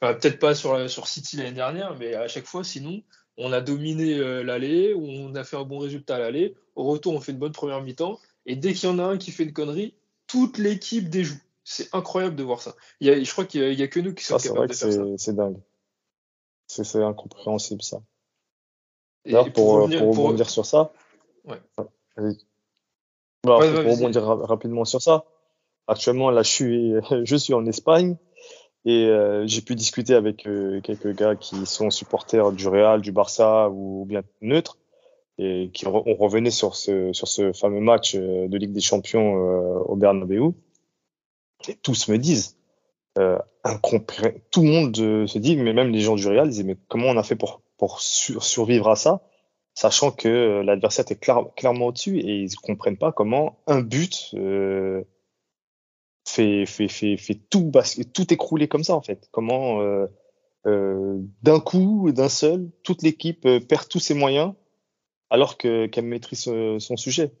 Enfin, Peut-être pas sur, la- sur City l'année dernière, mais à chaque fois, sinon, on a dominé euh, l'aller, on a fait un bon résultat à l'aller. Au retour, on fait une bonne première mi-temps. Et dès qu'il y en a un qui fait une connerie, toute l'équipe déjoue. C'est incroyable de voir ça. Il y a, je crois qu'il y, a- que nous qui sommes
vrai
capables
que
de faire ça.
c'est c'est dingue. C'est incompréhensible, ça. D'ailleurs, pour, euh, pour
pour-
rebondir sur ça.
Ouais.
Bah,
Ouais, ouais,
pour rebondir ra- rapidement sur ça. Actuellement, là, je suis, je suis en Espagne et euh, j'ai pu discuter avec euh, quelques gars qui sont supporters du Real, du Barça ou bien neutres et qui re- on revenait sur ce, sur ce fameux match euh, de Ligue des Champions au Bernabeu. Et tous me disent, tout le monde se dit, mais même les gens du Real disaient, mais comment on a fait pour, pour sur- survivre à ça, sachant que euh, l'adversaire clar- clairement au-dessus et ils comprennent pas comment un but euh, fait, tout, tout écrouler comme ça en fait. Comment euh, d'un coup, d'un seul, toute l'équipe perd tous ses moyens alors que qu'elle maîtrise son sujet.
Mais ce
Et
qui est-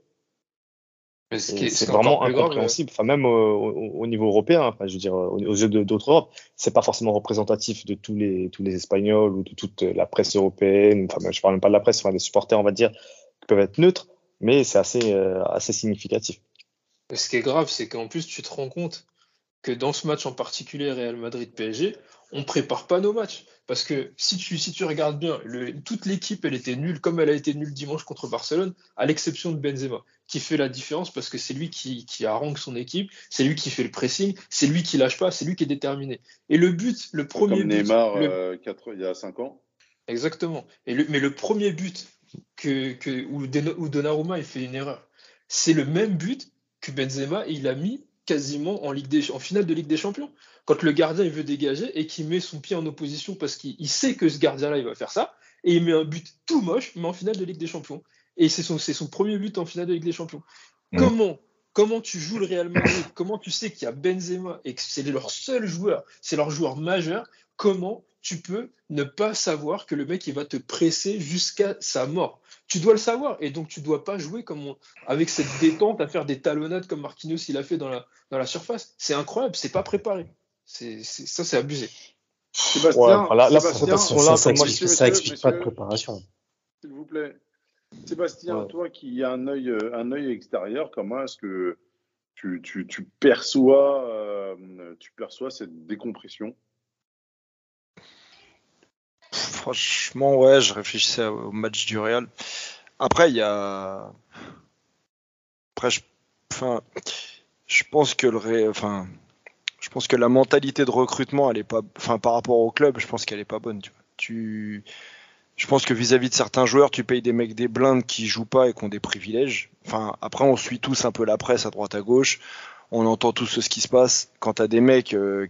ce
C'est
qui est encore
vraiment
grave,
incompréhensible. Enfin, même au, au- au niveau européen, enfin, je veux dire, aux, yeux d'autres Europes, c'est pas forcément représentatif de tous les tous les Espagnols ou de toute la presse européenne. Enfin, je parle même pas de la presse, enfin, des supporters, on va dire, qui peuvent être neutres, mais c'est assez euh, assez significatif.
Ce qui est grave, c'est qu'en plus, tu te rends compte que dans ce match en particulier, Real Madrid-PSG, on prépare pas nos matchs. Parce que si tu, si tu regardes bien, le, toute l'équipe, elle était nulle comme elle a été nulle dimanche contre Barcelone, à l'exception de Benzema, qui fait la différence parce que c'est lui qui, qui harangue son équipe, c'est lui qui fait le pressing, c'est lui qui lâche pas, c'est lui qui est déterminé. Et le but, le premier
Comme
but.
Neymar
le-
euh, il y a 5 ans.
Exactement. Et le, mais le premier but que, que, où Donnarumma il fait une erreur, c'est le même but que Benzema il a mis quasiment en, Ligue des, en finale de Ligue des Champions. Quand le gardien il veut dégager et qu'il met son pied en opposition parce qu'il il sait que ce gardien-là il va faire ça, et il met un but tout moche, mais en finale de Ligue des Champions. Et c'est son, premier but en finale de Ligue des Champions.
Mm.
Comment, comment tu joues le Real Madrid? Comment tu sais qu'il y a Benzema et que c'est leur seul joueur, c'est leur joueur majeur? Comment tu peux ne pas savoir que le mec il va te presser jusqu'à sa mort Tu dois le savoir et donc tu dois pas jouer comme on- avec cette détente à faire des talonnades comme Marquinhos il a fait dans la, dans la surface. C'est incroyable, c'est pas préparé. C'est, c'est- ça c'est abusé.
Sébastien,
Ouais, enfin, là- la
Sébastien,
présentation,
Ça,
moi,
explique,
monsieur,
pas de préparation.
s'il vous plaît. Sébastien,
Ouais.
toi qui as un œil, euh, un œil extérieur, comment est-ce que tu, tu, tu perçois, euh, tu perçois cette décompression?
Franchement, ouais, je réfléchissais au match du Real. Après, il y a. Après, je, enfin, je pense que le Ré- enfin, je pense que la mentalité de recrutement, elle est pas, enfin, par rapport au club, je pense qu'elle est pas bonne. Tu, vois. Tu- je pense que vis-à-vis de certains joueurs, tu payes des mecs des blindes qui jouent pas et qui ont des privilèges. Enfin, après, on suit tous un peu la presse à droite à gauche. On entend tous ce qui se passe. Quand t'as des mecs, euh,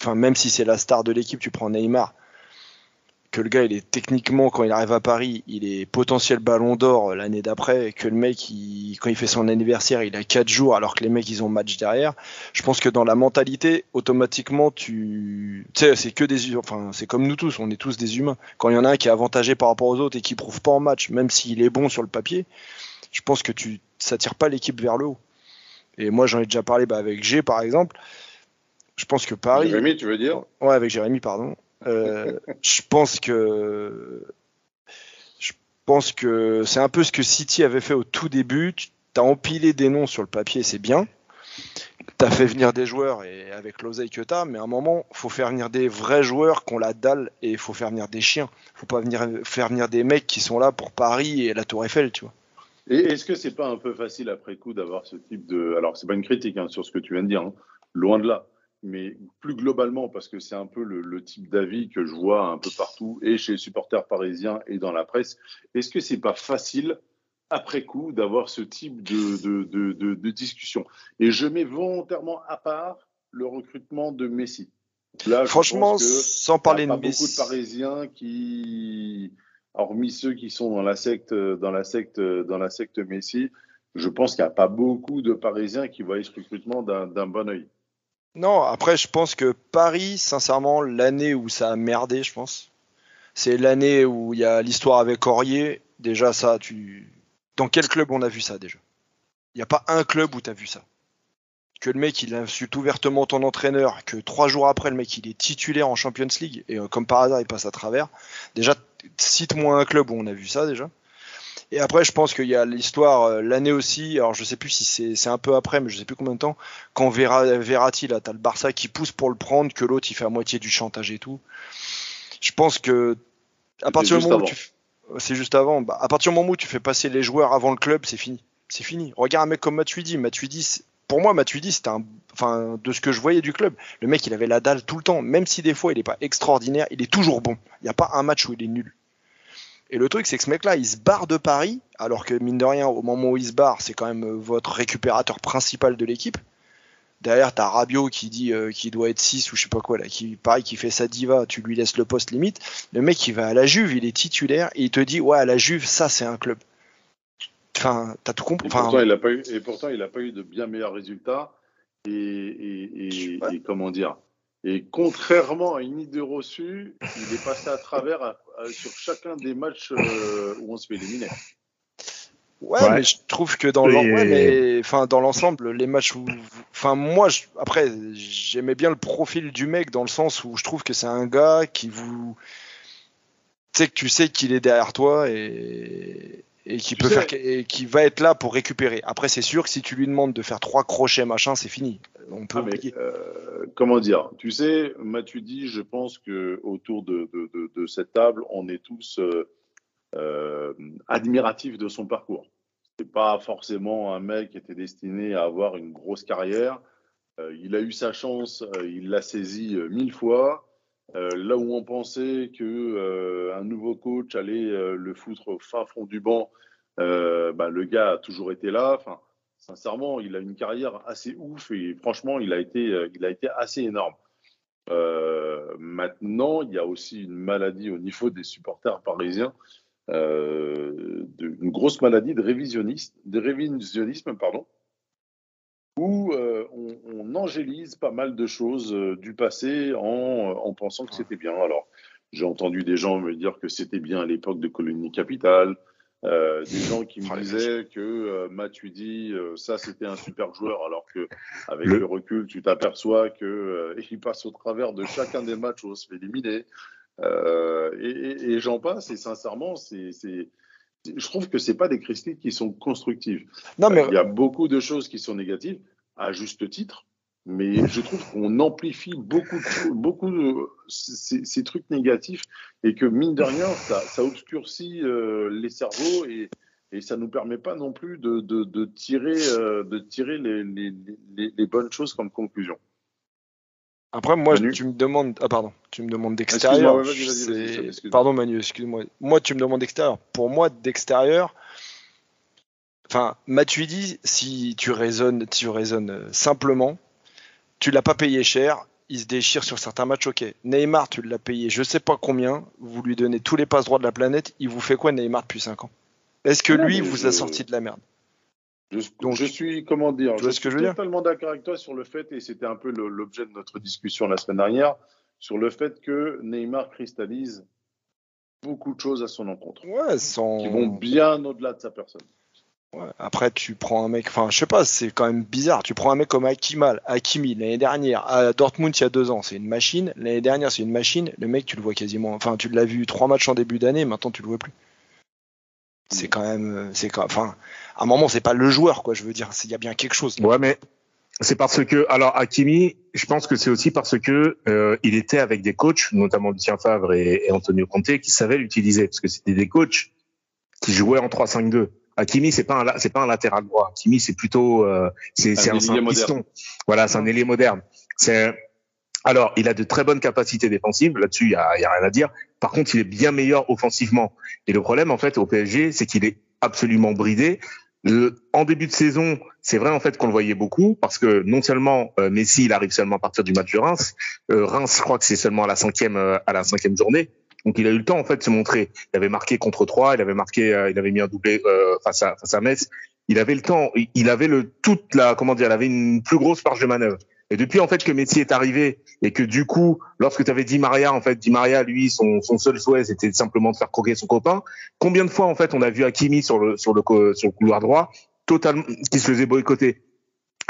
enfin, même si c'est la star de l'équipe, tu prends Neymar que le gars il est techniquement quand il arrive à Paris il est potentiel ballon d'or l'année d'après et que le mec il- quand il fait son anniversaire il a 4 jours alors que les mecs ils ont match derrière. Je pense que dans la mentalité automatiquement tu tu sais c'est que des enfin c'est comme nous tous on est tous des humains. Quand il y en a un qui est avantagé par rapport aux autres et qui prouve pas en match même s'il est bon sur le papier je pense que tu ça tire pas l'équipe vers le haut. Et moi j'en ai déjà parlé bah, avec G par exemple. Je pense que Paris
Jérémy, tu veux dire?
Ouais, avec Jérémy, pardon. Euh, je pense que je pense que c'est un peu ce que City avait fait au tout début. Tu as empilé des noms sur le papier, c'est bien. Tu as fait venir des joueurs et avec l'oseille que tu as, mais à un moment, faut faire venir des vrais joueurs qui ont la dalle et il faut faire venir des chiens. faut pas faire venir des mecs qui sont là pour Paris et la Tour Eiffel, tu vois.
Et est-ce que c'est pas un peu facile après coup d'avoir ce type de. Alors, c'est pas une critique hein, sur ce que tu viens de dire, hein, loin de là. Mais plus globalement, parce que c'est un peu le, le type d'avis que je vois un peu partout, et chez les supporters parisiens et dans la presse, est-ce que c'est pas facile après coup d'avoir ce type de, de, de, discussion? Et je mets volontairement à part le recrutement de Messi. Là, je
Franchement,
pense que
sans
il
parler de
pas beaucoup de
Messi,
Parisiens qui, hormis ceux qui sont dans la secte, dans la secte, dans la secte Messi, je pense qu'il n'y a pas beaucoup de Parisiens qui voient ce recrutement d'un d'un bon œil.
Non, après, je pense que Paris, sincèrement, l'année où ça a merdé, je pense, c'est l'année où il y a l'histoire avec Aurier. Déjà, ça, tu. Dans quel club on a vu ça déjà? Il n'y a pas un club où tu vu ça? Que le mec, il insulte ouvertement ton entraîneur, que trois jours après, le mec, il est titulaire en Champions League, et euh, comme par hasard, il passe à travers. Déjà, cite-moi un club où on a vu ça déjà. Et après, je pense qu'il y a l'histoire, euh, l'année aussi, alors je sais plus si c'est c'est un peu après, mais je sais plus combien de temps, quand Vera, Verratti, là, t'as le Barça qui pousse pour le prendre, que l'autre, il fait à moitié du chantage et tout. Je pense que, à partir du moment où tu, c'est juste avant, bah, à partir du moment où tu fais passer les joueurs avant le club, c'est fini. C'est fini. Regarde un mec comme Matuidi. Matuidi, pour moi, Matuidi, c'était un, enfin, de ce que je voyais du club, le mec, il avait la dalle tout le temps, même si des fois, il est pas extraordinaire, il est toujours bon. Il n'y a pas un match où il est nul. Et le truc, c'est que ce mec-là, il se barre de Paris, alors que mine de rien, au moment où il se barre, c'est quand même euh, votre récupérateur principal de l'équipe. Derrière, t'as Rabiot qui dit euh, qu'il doit être 6 ou je sais pas quoi, là, qui, pareil, qui fait sa diva, tu lui laisses le poste limite. Le mec, il va à la Juve, il est titulaire, et il te dit, ouais, à la Juve, ça, c'est un club. Enfin, t'as tout compris.
Et pourtant, il n'a pas eu, et pourtant, il n'a pas eu de bien meilleurs résultats. Et, et, et,
Ouais.
et comment dire Et contrairement à une idée reçue, il est passé à travers sur chacun des matchs euh, où on se fait éliminer.
Ouais,
Ouais.
mais je trouve que dans enfin, l'ensemble, les matchs où. Enfin, moi, je- après, j'aimais bien le profil du mec dans le sens où je trouve que c'est un gars qui vous. Tu sais que tu sais qu'il est derrière toi et. Et qui peut faire et qui va être là pour récupérer. Après, c'est sûr que si tu lui demandes de faire trois crochets machin, c'est fini. On peut
Ah, mais, euh, comment dire? Tu sais, Matuidi, je pense que autour de, de, de, de cette table, on est tous euh, euh, admiratifs de son parcours. C'est pas forcément un mec qui était destiné à avoir une grosse carrière. Il a eu sa chance, il l'a saisi euh, mille fois. Euh, là où on pensait que euh, un nouveau coach allait euh, le foutre au fin fond du banc, bah, le gars a toujours été là. Enfin, sincèrement, il a une carrière assez ouf et franchement, il a été, il a été assez énorme. Maintenant, il y a aussi une maladie au niveau des supporters parisiens, une grosse maladie de révisionnisme, pardon, où on, on angélise pas mal de choses euh, du passé en, en pensant que c'était bien. Alors, j'ai entendu des gens me dire que c'était bien à l'époque de Colonie Capitale, euh, des gens qui
Oh,
me
les
disaient que euh, Matuidi, euh, ça c'était un super joueur, alors que avec
Le-
le, recul, tu t'aperçois que euh, il passe au travers de chacun des matchs où on se fait éliminer. Euh, et et- et j'en passe. Et sincèrement, c'est- je trouve que c'est pas des critiques qui sont constructives.
Non, mais
Il y a beaucoup de choses qui sont négatives, à juste titre, mais je trouve qu'on amplifie beaucoup, de, beaucoup de ces, ces trucs négatifs et que mine de rien, ça, ça obscurcit euh, les cerveaux et, et ça nous permet pas non plus de, de, de tirer, euh, de tirer les, les, les, les bonnes choses comme conclusion.
Après, moi,
Manu
tu me demandes. Ah, pardon. Tu me demandes d'extérieur.
ouais.
Pardon, Manu, excuse-moi. Moi, tu me demandes d'extérieur. Pour moi, d'extérieur. Enfin, Matuidi, si tu raisonnes, tu raisonnes euh, simplement, tu l'as pas payé cher. Il se déchire sur certains matchs, ok. Neymar, tu l'as payé je sais pas combien. Vous lui donnez tous les passes droits de la planète. Il vous fait quoi, Neymar, depuis 5 ans? Est-ce que
Non,
lui vous a sorti de la merde?
Je,
Donc,
je suis, comment dire,
tu vois
je
ce que
suis
je veux dire?
totalement d'accord avec toi sur le fait, et c'était un peu l'objet de notre discussion la semaine dernière, sur le fait que Neymar cristallise beaucoup de choses à son encontre,
Ouais,
qui vont bien au-delà de sa personne.
Ouais, Après, tu prends un mec, enfin, je sais pas, c'est quand même bizarre. Tu prends un mec comme Hakimal, Hakimi, l'année dernière, à Dortmund il y a deux ans, c'est une machine. L'année dernière, c'est une machine. Le mec, tu le vois quasiment, enfin, tu l'as vu trois matchs en début d'année, maintenant tu le vois plus. C'est quand même, euh, c'est quand, enfin, à un moment, c'est pas le joueur, quoi, je veux dire. Il y a bien quelque chose.
Ouais, mais c'est parce que, alors, Hakimi, je pense que c'est aussi parce que euh, il était avec des coachs, notamment Lucien Favre et, et Antonio Conte, qui savaient l'utiliser, parce que c'était des coachs qui jouaient en 3-5-2. Hakimi, c'est pas un, c'est pas un latéral droit. Hakimi, c'est plutôt, euh, c'est, c'est un, un piston. Voilà, c'est un ailier moderne. C'est, alors, il a de très bonnes capacités défensives. Là-dessus, il y a, il y a rien à dire. Par contre, il est bien meilleur offensivement. Et le problème, en fait, au PSG, c'est qu'il est absolument bridé. Le- en début de saison, c'est vrai en fait qu'on le voyait beaucoup parce que non seulement euh, Messi, il arrive seulement à partir du match de Reims. Euh, Reims, je crois que c'est seulement à la cinquième euh, à la cinquième journée. Donc il a eu le temps en fait de se montrer. Il avait marqué contre 3, il avait marqué, euh, il avait mis un doublé euh, face à face à Metz. Il avait le temps, il- avait le toute la comment dire, il avait une plus grosse marge de manœuvre. Et depuis en fait que Messi est arrivé et que du coup, lorsque tu avais dit Maria, en fait, dit Maria, lui, son, son seul souhait, c'était simplement de faire croquer son copain. Combien de fois, en fait, on a vu Hakimi sur le, sur le, sur le couloir droit, totalement, qui se faisait boycotter.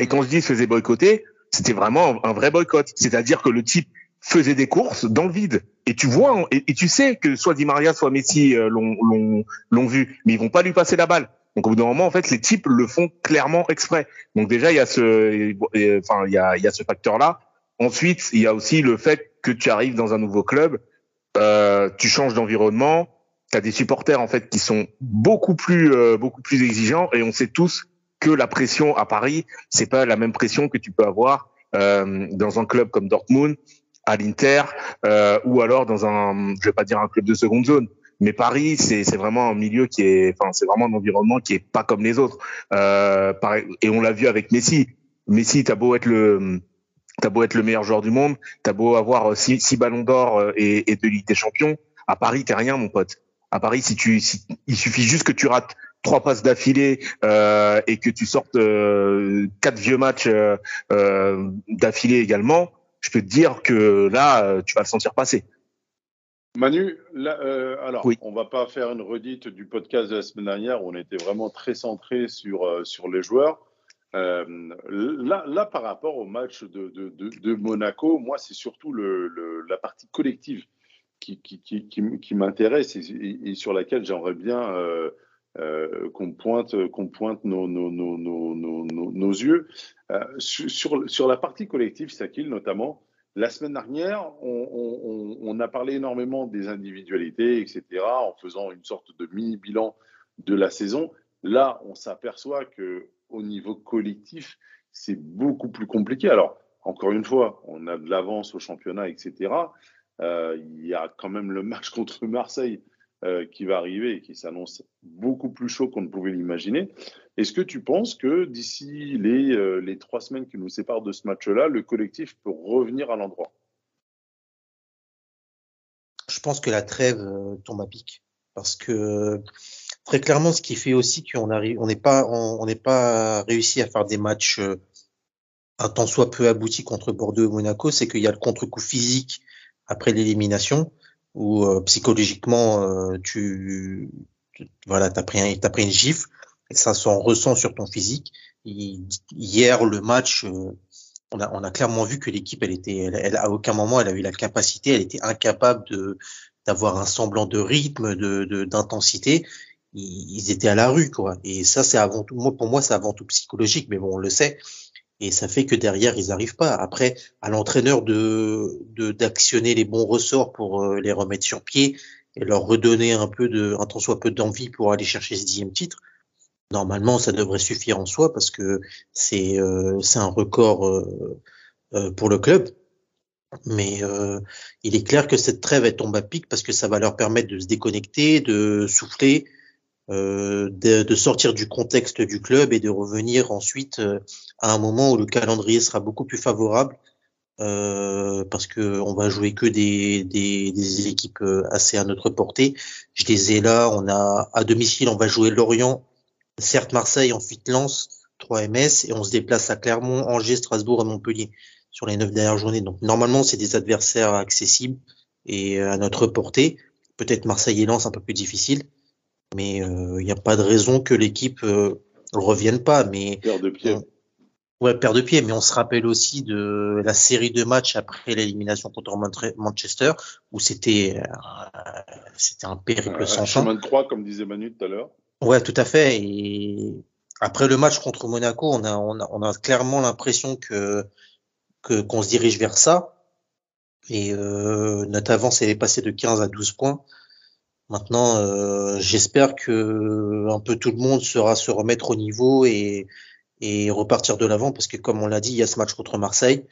Et quand je dis se faisait boycotter, c'était vraiment un vrai boycott. C'est-à-dire que le type faisait des courses dans le vide. Et tu vois, et, tu sais que soit Di Maria, soit Messi euh, l'ont, vu, mais ils vont pas lui passer la balle. Donc au bout d'un moment, en fait, les types le font clairement exprès. Donc déjà, il y a ce, enfin, il y a, il y a ce facteur-là. Ensuite, il y a aussi le fait que tu arrives dans un nouveau club, euh, tu changes d'environnement, tu as des supporters en fait qui sont beaucoup plus euh, beaucoup plus exigeants et on sait tous que la pression à Paris, c'est pas la même pression que tu peux avoir euh, dans un club comme Dortmund, à l'Inter euh, ou alors dans un je vais pas dire un club de seconde zone, mais Paris c'est vraiment un milieu qui est enfin c'est vraiment un environnement qui est pas comme les autres. Euh, et on l'a vu avec Messi. Messi, t'as beau être le T'as beau être le meilleur joueur du monde, t'as beau avoir six, six ballons d'or euh, et, et deux ligues des champions, à Paris t'es rien mon pote. À Paris si tu, si- il suffit juste que tu rates trois passes d'affilée euh, et que tu sortes euh, quatre vieux matchs euh, d'affilée également, je peux te dire que là euh, tu vas le sentir passer.
Manu, là, euh, alors,
Oui.
on va pas faire une redite du podcast de la semaine dernière où on était vraiment très centré sur, euh, sur les joueurs. Euh, là, là, par rapport au match de, de, de, de Monaco, moi, c'est surtout le, le- la partie collective qui, qui, qui, m'intéresse et sur laquelle j'aimerais bien euh, qu'on pointe, qu'on pointe nos, nos, yeux. Euh, sur, la partie collective, Sakil notamment, la semaine dernière, on, a parlé énormément des individualités, etc., en faisant une sorte de mini-bilan de la saison. Là, on s'aperçoit que au niveau collectif, c'est beaucoup plus compliqué. Alors, encore une fois, on a de l'avance au championnat, etc. Euh, il y a quand même le match contre Marseille euh, qui va arriver et qui s'annonce beaucoup plus chaud qu'on ne pouvait l'imaginer. Est-ce que tu penses que d'ici les, euh, les trois semaines qui nous séparent de ce match-là, le collectif peut revenir à l'endroit?
Je pense que la trêve euh, tombe à pic. Parce que très clairement, ce qui fait aussi qu'on arrive, on n'est pas, on n'est pas réussi à faire des matchs euh, un temps soit peu aboutis contre Bordeaux et Monaco, c'est qu'il y a le contre-coup physique après l'élimination où euh, psychologiquement euh, tu, tu, voilà t'as pris un, t'as pris une gifle et ça s'en ressent sur ton physique. hier le match, euh, on a on a clairement vu que l'équipe elle était, elle, elle, à aucun moment elle a eu la capacité, elle était incapable de d'avoir un semblant de rythme, de d'intensité. Ils, ils étaient à la rue quoi. Et ça c'est avant tout, moi pour moi c'est avant tout psychologique, mais bon on le sait et ça fait que derrière ils n'arrivent pas. Après, à l'entraîneur de d'actionner les bons ressorts pour euh, les remettre sur pied et leur redonner un peu de un tant soit peu d'envie pour aller chercher ce dixième titre. Normalement, ça devrait suffire en soi parce que c'est euh, c'est un record euh, euh pour le club. Mais euh, il est clair que cette trêve elle tombe à pic parce que ça va leur permettre de se déconnecter, de souffler, euh, de, de, sortir du contexte du club et de revenir ensuite euh, à un moment où le calendrier sera beaucoup plus favorable euh, parce que on va jouer que des, des, des, équipes euh, assez à notre portée. Je les ai là. On a à domicile, on va jouer Lorient, certes Marseille, ensuite Lens, 3 MS et on se déplace à Clermont, Angers, Strasbourg et Montpellier sur les neuf dernières journées. Donc normalement, c'est des adversaires accessibles et à notre portée. Peut-être Marseille et Lens un peu plus difficile mais il euh, n'y a pas de raison que l'équipe euh, revienne pas. Mais
père de pied.
On, ouais, père de pied. Mais on se rappelle aussi de la série de matchs après l'élimination contre Manchester, où c'était euh, c'était un périple sans
fin. Chemin de croix, comme disait Manu tout à l'heure.
Ouais, tout à fait. Et après le match contre Monaco, on a on a, on a clairement l'impression que que qu'on se dirige vers ça. Et euh, notre avance est passée de 15 à 12 points. Maintenant, euh, j'espère que un peu tout le monde sera se remettre au niveau et, et repartir de l'avant parce que comme on l'a dit, il y a ce match contre Marseille.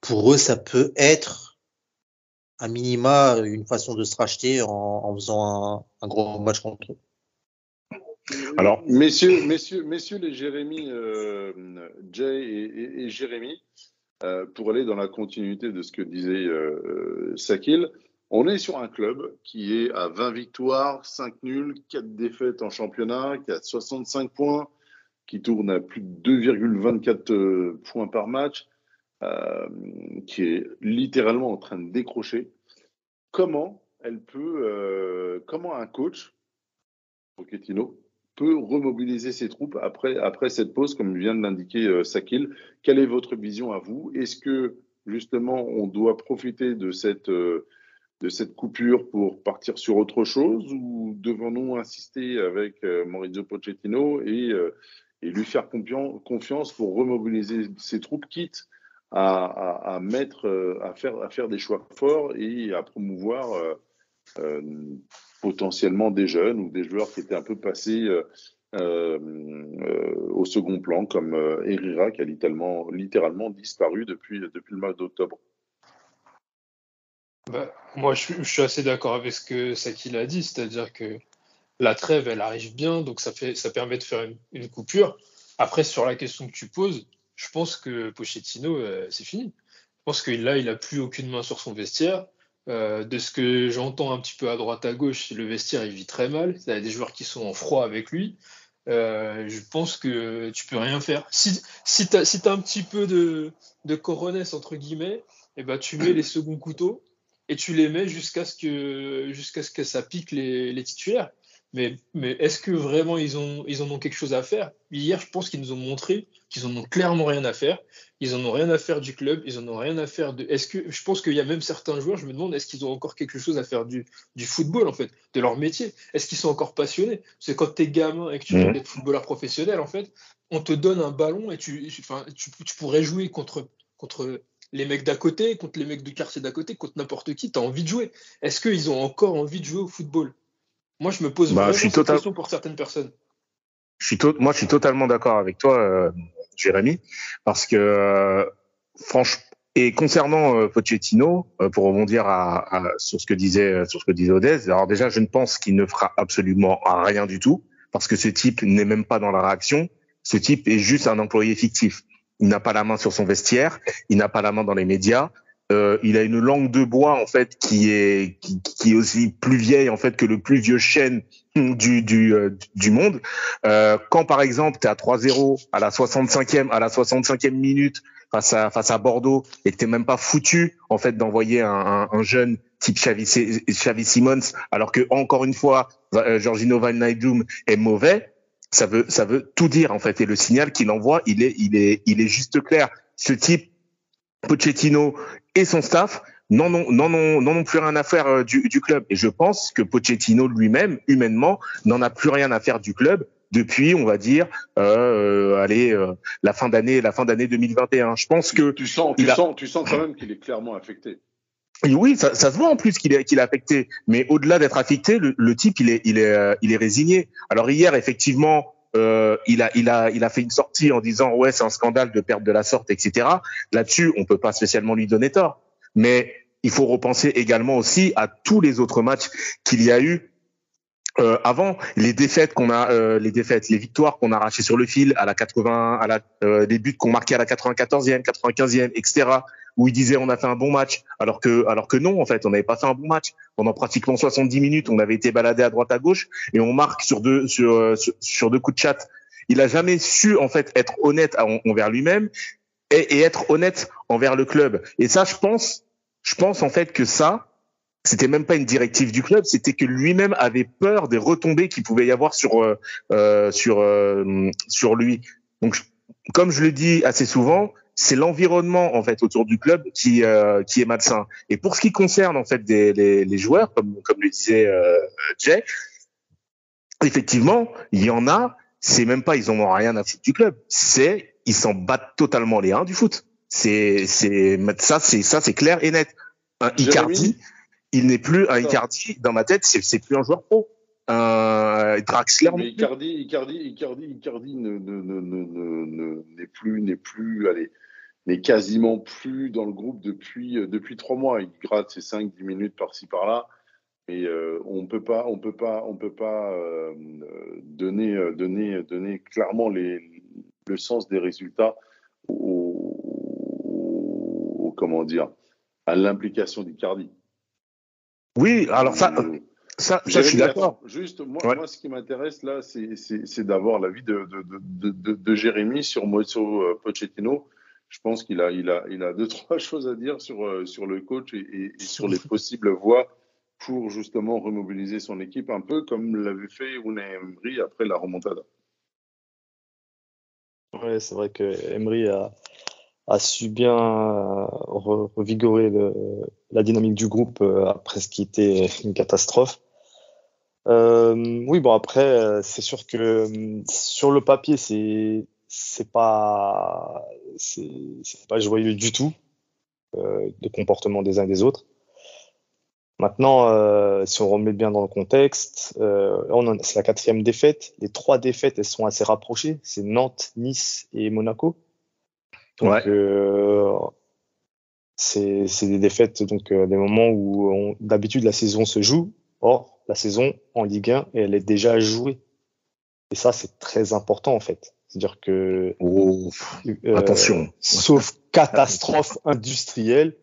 Pour eux, ça peut être à minima une façon de se racheter en, en faisant un, un, gros match contre eux.
Alors, messieurs, messieurs, messieurs les Jérémy, euh, Jay et Jérémy, euh, pour aller dans la continuité de ce que disait euh, Sakil, on est sur un club qui est à 20 victoires, 5 nuls, 4 défaites en championnat, qui a 65 points, qui tourne à plus de 2,24 euh, points par match, euh, qui est littéralement en train de décrocher. Comment elle peut, euh, comment un coach, Pochettino, peut remobiliser ses troupes après, cette pause, comme vient de l'indiquer Sakil? Quelle est votre vision à vous? Est-ce que justement on doit profiter de cette de cette coupure pour partir sur autre chose ou devons-nous insister avec euh, Maurizio Pochettino et, euh, lui faire confiance pour remobiliser ses troupes, quitte à, mettre, euh, à faire, à faire des choix forts et à promouvoir potentiellement des jeunes ou des joueurs qui étaient un peu passés au second plan, comme Herrera qui a littéralement, littéralement disparu depuis, depuis le mois d'octobre.
Bah, moi, je, suis assez d'accord avec ce que Sakil a dit, c'est-à-dire que la trêve, elle arrive bien, donc ça, fait, ça permet de faire une, coupure. Après, sur la question que tu poses, je pense que Pochettino, euh, c'est fini. Je pense que là, il a plus aucune main sur son vestiaire. Euh, de ce que j'entends un petit peu à droite à gauche, le vestiaire, il vit très mal. Il y a des joueurs qui sont en froid avec lui. Euh, je pense que tu peux rien faire. Si, si tu as, si un petit peu de, de coronesse, entre guillemets, eh ben, tu mets les seconds couteaux et tu les mets jusqu'à ce que jusqu'à ce que ça pique les, les titulaires. Mais, mais est-ce que vraiment ils, ont, ils en ont quelque chose à faire? Hier, je pense qu'ils nous ont montré qu'ils en ont clairement rien à faire. Ils en ont rien à faire du club, ils en ont rien à faire de. Est-ce que je pense qu'il y a même certains joueurs, je me demande, est-ce qu'ils ont encore quelque chose à faire du, du football en fait, de leur métier? Est-ce qu'ils sont encore passionnés? C'est quand t'es gamin et que tu veux
Mhm.
être footballeur professionnel, en fait, on te donne un ballon et tu, enfin, tu, tu pourrais jouer contre, contre les mecs d'à côté, contre les mecs du quartier d'à côté, contre n'importe qui. Tu as envie de jouer. Est-ce qu'ils ont encore envie de jouer au football? Moi, je me pose
Bah,
vraiment
je suis
cette
total-
question pour certaines personnes.
Je suis to- moi, je suis totalement d'accord avec toi, euh, Jérémy, parce que euh, franchement, et concernant euh, Pochettino, euh, pour rebondir à, à- sur ce que disait sur ce que disait Odez, alors déjà, je ne pense qu'il ne fera absolument rien du tout, parce que ce type n'est même pas dans la réaction. Ce type est juste un employé fictif. Il n'a pas la main sur son vestiaire, il n'a pas la main dans les médias. Euh, il a une langue de bois en fait qui est qui, qui est aussi plus vieille en fait que le plus vieux chêne du du euh, du monde. Euh, quand par exemple tu es à 3-0 à la 65e à la 65e minute face à face à Bordeaux et que t'es même pas foutu en fait d'envoyer un, un, un jeune type Xavi, Xavi Simons alors que encore une fois euh, Jorginho Van est mauvais, ça veut ça veut tout dire en fait et le signal qu'il envoie il est il est il est juste clair. Ce type Pochettino et son staff n'en ont, n'en ont, n'en ont plus rien à faire euh, du, du club. Et je pense que Pochettino lui-même, humainement, n'en a plus rien à faire du club depuis, on va dire, euh, euh, allez, euh, la fin d'année, la fin d'année 2021. Je pense que
Tu sens, tu
a-
sens, tu sens quand même qu'il est clairement affecté.
Oui, ça, ça se voit en plus qu'il est, qu'il est affecté. Mais au-delà d'être affecté, le, le type, il est, il est, euh, il est résigné. Alors hier, effectivement, euh, il a, il a, il a fait une sortie en disant ouais, c'est un scandale de perdre de la sorte, etc. Là-dessus, on peut pas spécialement lui donner tort. Mais il faut repenser également aussi à tous les autres matchs qu'il y a eu euh, avant les défaites qu'on a, euh, les défaites, les victoires qu'on a arrachées sur le fil à la 80, à la, euh, les buts qu'on marquait à la 94e, 95e, etc. Où il disait on a fait un bon match, alors que, alors que non en fait, on n'avait pas fait un bon match. Pendant pratiquement 70 minutes, on avait été baladé à droite à gauche et on marque sur deux, sur, euh, sur, deux coups de chat. Il a jamais su en fait être honnête en- envers lui-même et, et être honnête envers le club. Et ça, je pense, je pense en fait que ça, c'était même pas une directive du club, c'était que lui-même avait peur des retombées qu'il pouvait y avoir sur euh, euh, sur euh, sur lui. Donc, comme je le dis assez souvent, c'est l'environnement en fait autour du club qui euh, qui est malsain. Et pour ce qui concerne en fait des, les, les joueurs, comme comme le disait euh, Jay, effectivement, il y en a. C'est même pas ils en ont rien à foutre du club. C'est ils s'en battent totalement les uns du foot. C'est c'est ça c'est ça c'est clair et net. Un Icardi, il n'est plus un. Icardi dans ma tête, c'est c'est plus un joueur pro. Un Draxler
Mais. Icardi, Icardi, Icardi, Icardi ne, ne, ne, ne, ne- ne- n'est plus, n'est plus, allez, n'est quasiment plus dans le groupe depuis, euh, depuis trois mois. Il gratte ses 5-10 minutes par-ci par-là. Et euh, on peut pas, on peut pas, on peut pas euh, donner, donner, donner clairement les, le sens des résultats au, au- comment dire, à l'implication d'Icardi.
Oui, alors ça,
Euh,
ça, ça je suis d'accord.
Juste, moi,
Ouais.
moi, ce qui m'intéresse là, c'est- d'avoir l'avis de, de, de, de, Jérémy sur Mozzo euh, Pochettino. Je pense qu'il a, il a, il a deux, trois choses à dire sur, euh, sur le coach et, et- et sur les possibles voies pour justement remobiliser son équipe, un peu comme l'avait fait Unai Emery après la remontada.
Ouais, c'est vrai que Emery a, a su bien euh, re- revigorer le- la dynamique du groupe euh, après ce qui était une catastrophe. Euh, oui, bon après, c'est sûr que sur le papier, c'est c'est pas c'est pas joyeux du tout euh, le comportement des uns et des autres. Maintenant, euh, si on remet bien dans le contexte, euh, là, on en- c'est la quatrième défaite. Les trois défaites, elles sont assez rapprochées. C'est Nantes, Nice et Monaco. Donc,
Ouais.
euh, c'est c'est des défaites, donc euh, des moments où d'habitude la saison se joue. Or, la saison en Ligue 1, elle est déjà jouée. Et ça, c'est très important en fait. C'est-à-dire que
Oh,
euh,
attention.
sauf catastrophe industrielle.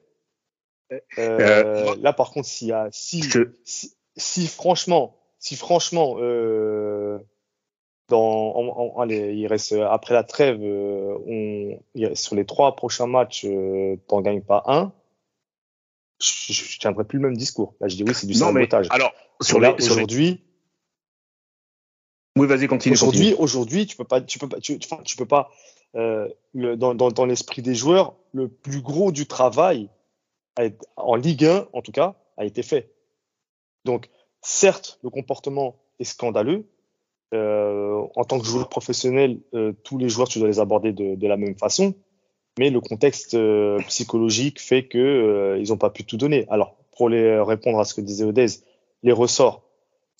Euh,
Euh,
là, par contre, s'il y a, si,
Je
si, si franchement, si franchement, euh, dans, en- allez, il reste après la trêve, euh, on, sur les trois prochains matchs, euh, t'en gagnes pas un. Je, je, je tiendrai plus le même discours. Là, je dis oui, c'est du
non mais
sabotage.
alors sur
Là,
les
aujourd'hui,
Oui, vas-y, continue.
Aujourd'hui, aujourd'hui, tu peux pas, tu peux pas, tu, peux pas, euh, le- dans, dans, dans l'esprit des joueurs, le plus gros du travail été- en Ligue 1, en tout cas, a été fait. Donc, certes, le comportement est scandaleux. Euh, en tant que joueur professionnel, euh, tous les joueurs, tu dois les aborder de, de la même façon. Mais le contexte psychologique fait que ils n'ont pas pu tout donner. Alors, pour les répondre à ce que disait Odez, les ressorts,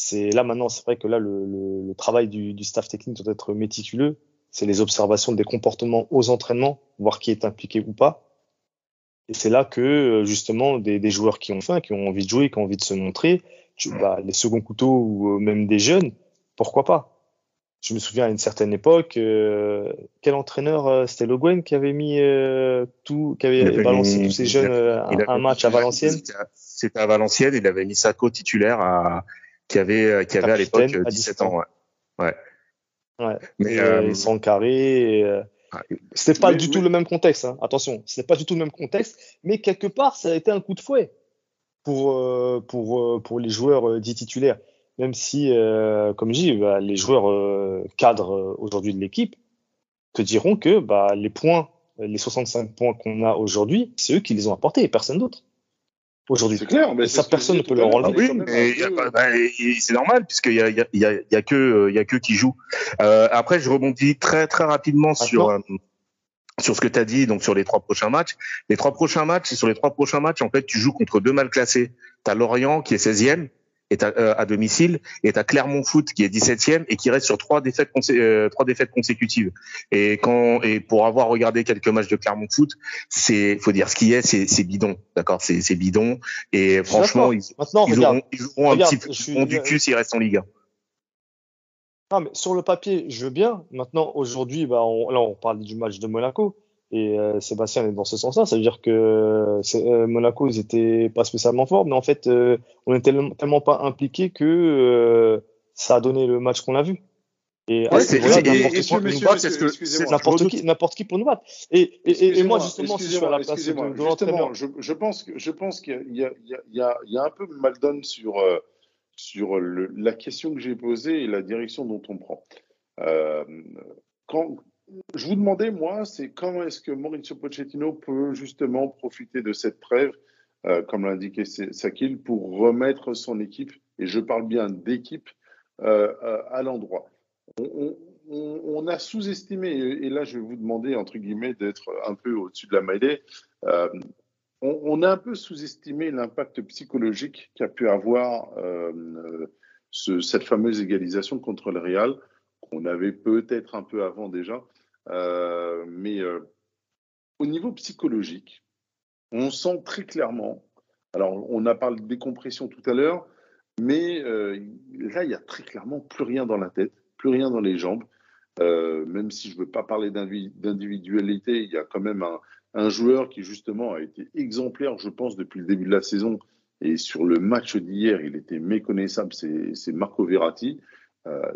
c'est là maintenant, c'est vrai que là, le, le, le travail du, du staff technique doit être méticuleux. C'est les observations des comportements aux entraînements, voir qui est impliqué ou pas. Et c'est là que euh, justement des, des joueurs qui ont faim, qui ont envie de jouer, qui ont envie de se montrer, tu- bah, les seconds couteaux ou euh, même des jeunes, pourquoi pas? Je me souviens à une certaine époque, euh, quel entraîneur euh, C'était Le Guen qui avait mis euh, tout, qui avait balancé tous ces jeunes euh, un, un match à Valenciennes.
C'était à- à Valenciennes, il avait mis Sacco titulaire à, qui avait, euh, qui avait à l'époque euh,
à
17 ans. Ouais. ouais.
Ouais.
Mais,
et,
euh,
euh, sans carré. et, euh. C'était pas
Mais-
du
mais-
tout le même contexte, hein. attention, n'est pas du tout le même contexte, mais quelque part, ça a été un coup de fouet pour, euh, pour, euh, pour les joueurs euh, dits titulaires. Même si, euh, comme je dis, bah, les joueurs euh, cadres euh, aujourd'hui de l'équipe te diront que bah, les points, les 65 points qu'on a aujourd'hui, c'est eux qui les ont apportés et personne d'autre. Aujourd'hui.
C'est clair, mais
ça, personne ne peut
l'heure,
enlever.
c'est
oui, mais bah, c'est normal puisqu'il y a, il y, a, il y, a, il y a que il y a que qui jouent. Euh, après, je rebondis très très rapidement sur euh, sur ce que tu as dit, donc sur les trois prochains matchs. Les trois prochains matchs, sur les trois prochains matchs, en fait, tu joues contre deux mal classés. Tu as Lorient qui est 16e et t'as, euh, à domicile tu as Clermont Foot qui est 17e et qui reste sur trois défaites consé- euh, trois défaites consécutives. Et quand et pour avoir regardé quelques matchs de Clermont Foot, c'est faut dire ce qui est, c'est c'est bidon, d'accord, c'est c'est bidon et franchement ils
Maintenant,
ils
regarde,
auront, ils auront
regarde,
un petit
suis-
ils auront du cul s'ils restent en Ligue 1.
Ah, mais sur le papier, je veux bien. Maintenant, aujourd'hui, bah, on, là, on parle du match de Monaco. Et euh, Sébastien est dans ce sens-là. Ça veut dire que euh, Monaco, ils étaient pas spécialement forts, mais en fait, euh, on est tellement, tellement pas impliqués que euh, ça a donné le match qu'on a vu. Et
Ouais, c'est-
n'importe qui n'importe qui, peut nous battre. Et, et, et, moi, justement, si je suis à
excusez-moi,
la place de, de
Justement, je, je pense que je pense qu'il y y, y, y a un peu mal donne sur euh, sur le, la question que j'ai posée et la direction dont on prend. Euh, quand je vous demandais moi, c'est comment est-ce que Mauricio Pochettino peut justement profiter de cette trêve, euh, comme l'indiquait Sakil, pour remettre son équipe et je parle bien d'équipe euh, euh, à l'endroit. On, a sous-estimé, et là je vais vous demander, entre guillemets, d'être un peu au-dessus de la mêlée, on, a un peu sous-estimé l'impact psychologique qu'a pu avoir ce, cette fameuse égalisation contre le Real, qu'on avait peut-être un peu avant déjà, mais euh, au niveau psychologique, on sent très clairement, alors on a parlé de décompression tout à l'heure, mais euh, là, il y a très clairement plus rien dans la tête, plus rien dans les jambes. Euh, même si je ne veux pas parler d'individualité, il y a quand même un, un, joueur qui justement a été exemplaire, je pense, depuis le début de la saison. Et sur le match d'hier, il était méconnaissable, c'est Marco Verratti. Euh,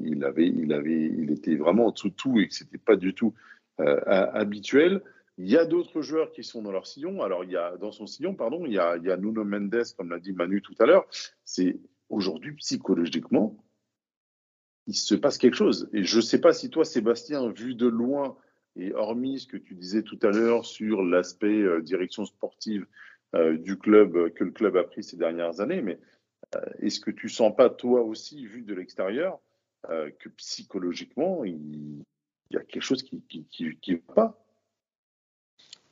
il, avait, il, avait, il était vraiment en dessous de tout et que c'était pas du tout euh, habituel. Il y a d'autres joueurs qui sont dans leur sillon. Alors, il y a dans son sillon, pardon, il y a, Nuno Mendes, comme l'a dit Manu tout à l'heure. C'est aujourd'hui psychologiquement, il se passe quelque chose. Et je ne sais pas si toi, Sébastien, vu de loin et hormis ce que tu disais tout à l'heure sur l'aspect euh, direction sportive du club que le club a pris ces dernières années, mais est-ce que tu sens pas toi aussi, vu de l'extérieur, euh, que psychologiquement, il, y a quelque chose qui qui, qui va pas?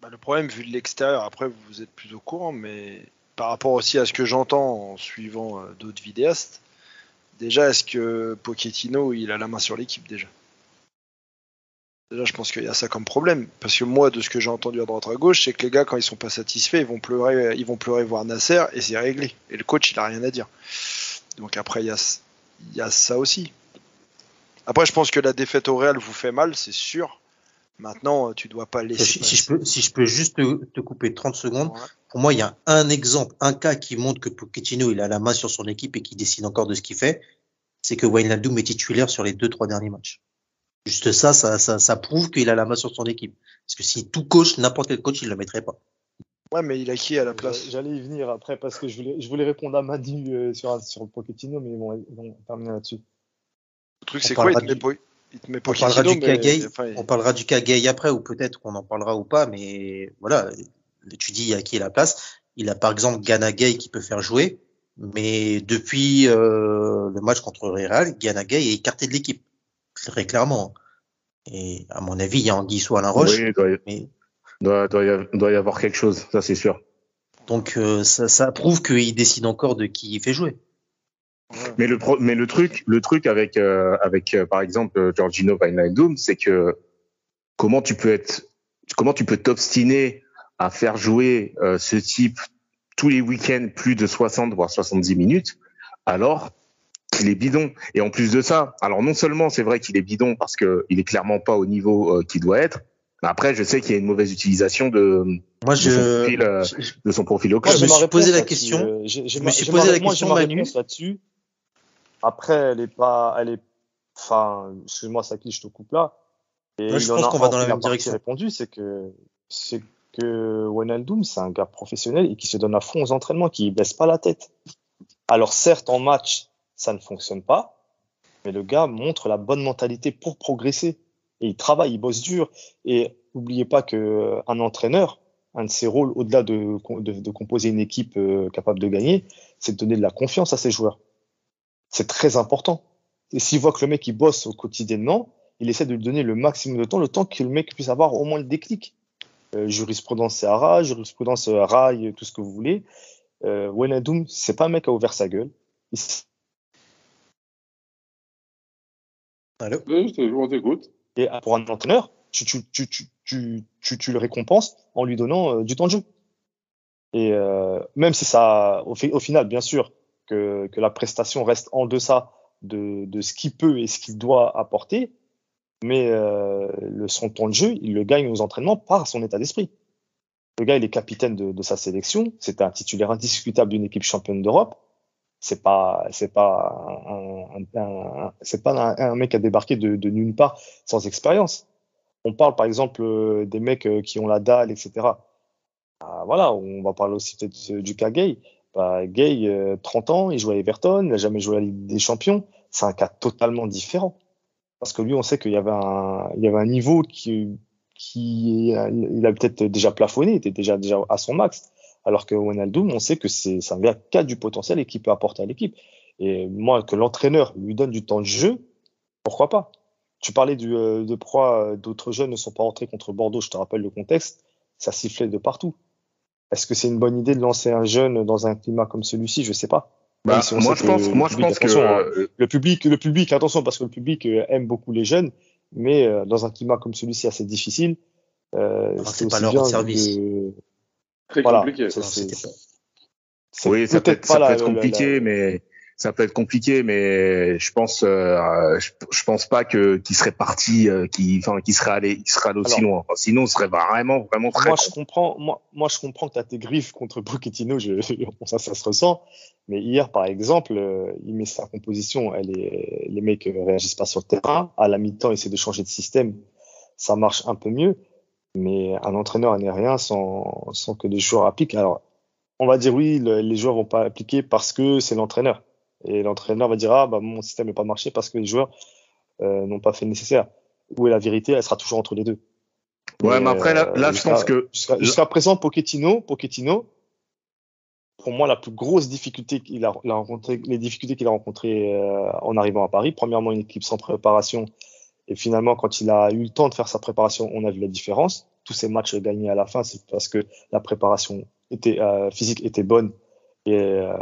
Bah, Le problème, vu de l'extérieur, après vous êtes plus au courant, mais par rapport aussi à ce que j'entends en suivant euh, d'autres vidéastes, déjà, est-ce que Pochettino, il a la main sur l'équipe déjà? Déjà, je pense qu'il y a ça comme problème. Parce que moi, de ce que j'ai entendu à droite à gauche, c'est que les gars, quand ils sont pas satisfaits, ils vont pleurer, ils vont pleurer voir Nasser et c'est réglé. Et le coach, il a rien à dire. Donc après, il y a, il y a ça aussi. Après, je pense que la défaite au Real vous fait mal, c'est sûr. Maintenant, tu dois pas laisser.
Si, si, je, peux, si je peux juste te, te couper 30 secondes, ouais. pour moi, il y a un exemple, un cas qui montre que Pochettino, il a la main sur son équipe et qui décide encore de ce qu'il fait. C'est que Wijnaldum est titulaire sur les deux, trois derniers matchs. Juste ça, ça, ça, ça prouve qu'il a la main sur son équipe. Parce que si tout coach, n'importe quel coach, il le mettrait pas.
Ouais, mais il a qui à la place?
J'allais y venir après parce que je voulais, je voulais répondre à Manu euh, sur, sur le Pochettino, mais bon, ils vont terminer là-dessus.
Le truc, c'est quoi il te, met
du-
il te met
On parlera du
mais-
Kagei,
enfin, il-
on parlera du Kagei après, ou peut-être qu'on en parlera ou pas, mais voilà, tu dis à qui est la place. Il a par exemple Gana Gay qui peut faire jouer, mais depuis euh, le match contre Real, Gana Gay est écarté de l'équipe, très clairement. Et à mon avis, il y a Anguille sous Alain Roche.
Oui, il doit, y-
Mais,
doit, doit, y avoir- doit y avoir quelque chose, ça c'est sûr.
donc euh, ça, ça prouve qu'il décide encore de qui il fait jouer.
Mais le, pro- mais le truc, le truc avec, euh, avec euh, par exemple Giorgino Wijnaldum, c'est que comment tu peux être, comment tu peux t'obstiner à faire jouer ce type tous les week-ends plus de 60 voire 70 minutes, alors qu'il est bidon. Et en plus de ça, alors non seulement c'est vrai qu'il est bidon parce que il est clairement pas au niveau euh, qu'il doit être, mais après je sais qu'il y a une mauvaise utilisation de,
Moi,
de son
je,
profil, euh,
je-
de son profil au
Moi,
club.
je me suis posé la question.
euh,
Je me suis posé la question, Manu.
là-dessus. Après, elle est pas, elle est, enfin, excuse-moi, Saki, je te coupe là. Et
Moi, je
il en
pense qu'on va dans la même direction.
répondu, c'est que, c'est que Wijnaldum, c'est un gars professionnel et qui se donne à fond aux entraînements, qui baisse pas la tête. Alors certes, en match, ça ne fonctionne pas, mais le gars montre la bonne mentalité pour progresser. Et il travaille, il bosse dur. Et n'oubliez pas que euh, un entraîneur, un de ses rôles, au-delà de, composer une équipe euh, capable de gagner, c'est de donner de la confiance à ses joueurs. C'est très important. Et s'il voit que le mec il bosse au quotidiennement, il essaie de lui donner le maximum de temps, le temps que le mec puisse avoir au moins le déclic. Euh, jurisprudence Sahara, jurisprudence euh, Rail, tout ce que vous voulez. Euh, c'est pas un mec qui a ouvert sa gueule.
Allô
Oui, je.
Et pour un entraîneur, tu, tu, tu, tu, tu, tu, tu le récompenses en lui donnant euh, du temps de jeu. Et euh, même si ça, au, fi- au final, bien sûr, que, que la prestation reste en deçà de, de ce qu'il peut et ce qu'il doit apporter, mais euh, le, son temps de jeu, il le gagne aux entraînements par son état d'esprit. Le gars, il est capitaine de, de sa sélection, c'est un titulaire indiscutable d'une équipe championne d'Europe. C'est pas, c'est pas, un, c'est pas un, un mec qui a débarqué de, de nulle part sans expérience. On parle par exemple euh, des mecs euh, qui ont la dalle, etc. Ah, voilà, on va parler aussi peut-être du cas Gay. Bah, Gay, euh, 30 ans, il joue à Everton, il n'a jamais joué à la Ligue des Champions. C'est un cas totalement différent. Parce que lui, on sait qu'il y avait un, il y avait un niveau qui, qui, il a peut-être déjà plafonné, il était déjà, déjà à son max. Alors que Wijnaldum, on sait que c'est un gars qui a du potentiel et qui peut apporter à l'équipe. Et moi, que l'entraîneur lui donne du temps de jeu, pourquoi pas? Tu parlais du, euh, de pourquoi euh, d'autres jeunes ne sont pas rentrés contre Bordeaux. Je te rappelle le contexte. Ça sifflait de partout. Est-ce que c'est une bonne idée de lancer un jeune dans un climat comme celui-ci? Je sais pas.
Bah,
si
moi, je pense, moi, je
public,
pense que
attention, hein,
euh,
le public, le public, attention, parce que le public aime beaucoup les jeunes, mais dans un climat comme celui-ci assez difficile, euh,
Alors,
c'est
pas
aussi
leur
bien
service.
de,
Très
voilà,
compliqué.
oui, ça peut être, ça
pas
peut
la-
être
la-
compliqué,
la-
mais ça peut être compliqué, mais je pense, euh, je, je pense pas que qu'il serait parti, euh, qui, enfin, qui serait allé, qui serait allé aussi
Alors-
loin. Enfin, sinon, ce serait vraiment, vraiment très.
Moi, je comprends, moi, moi, je comprends que tu as tes griffes contre Pochettino, je, ça, ça se ressent. Mais hier, par exemple, euh, il met sa composition, elle est, les mecs euh, réagissent pas sur le terrain. À la mi-temps, il essaie de changer de système. Ça marche un peu mieux. Mais un entraîneur n'est rien sans, sans que les joueurs appliquent. Alors, on va dire oui, le- les joueurs vont pas appliquer parce que c'est l'entraîneur. Et l'entraîneur va dire, ah, bah, mon système n'a pas marché parce que les joueurs euh, n'ont pas fait le nécessaire. Où est la vérité? Elle sera toujours entre les deux.
Ouais, mais
Mais,
après, là,
euh,
là, je pense que
Jusqu'à présent, Pochettino, Pochettino, pour moi, la plus grosse difficulté qu'il a, a rencontré, les difficultés qu'il a rencontrées euh, en arrivant à Paris, premièrement, une équipe sans préparation. Et finalement, quand il a eu le temps de faire sa préparation, on a vu la différence. Tous ces matchs gagnés à la fin, c'est parce que la préparation était, euh, physique était bonne. Et, euh,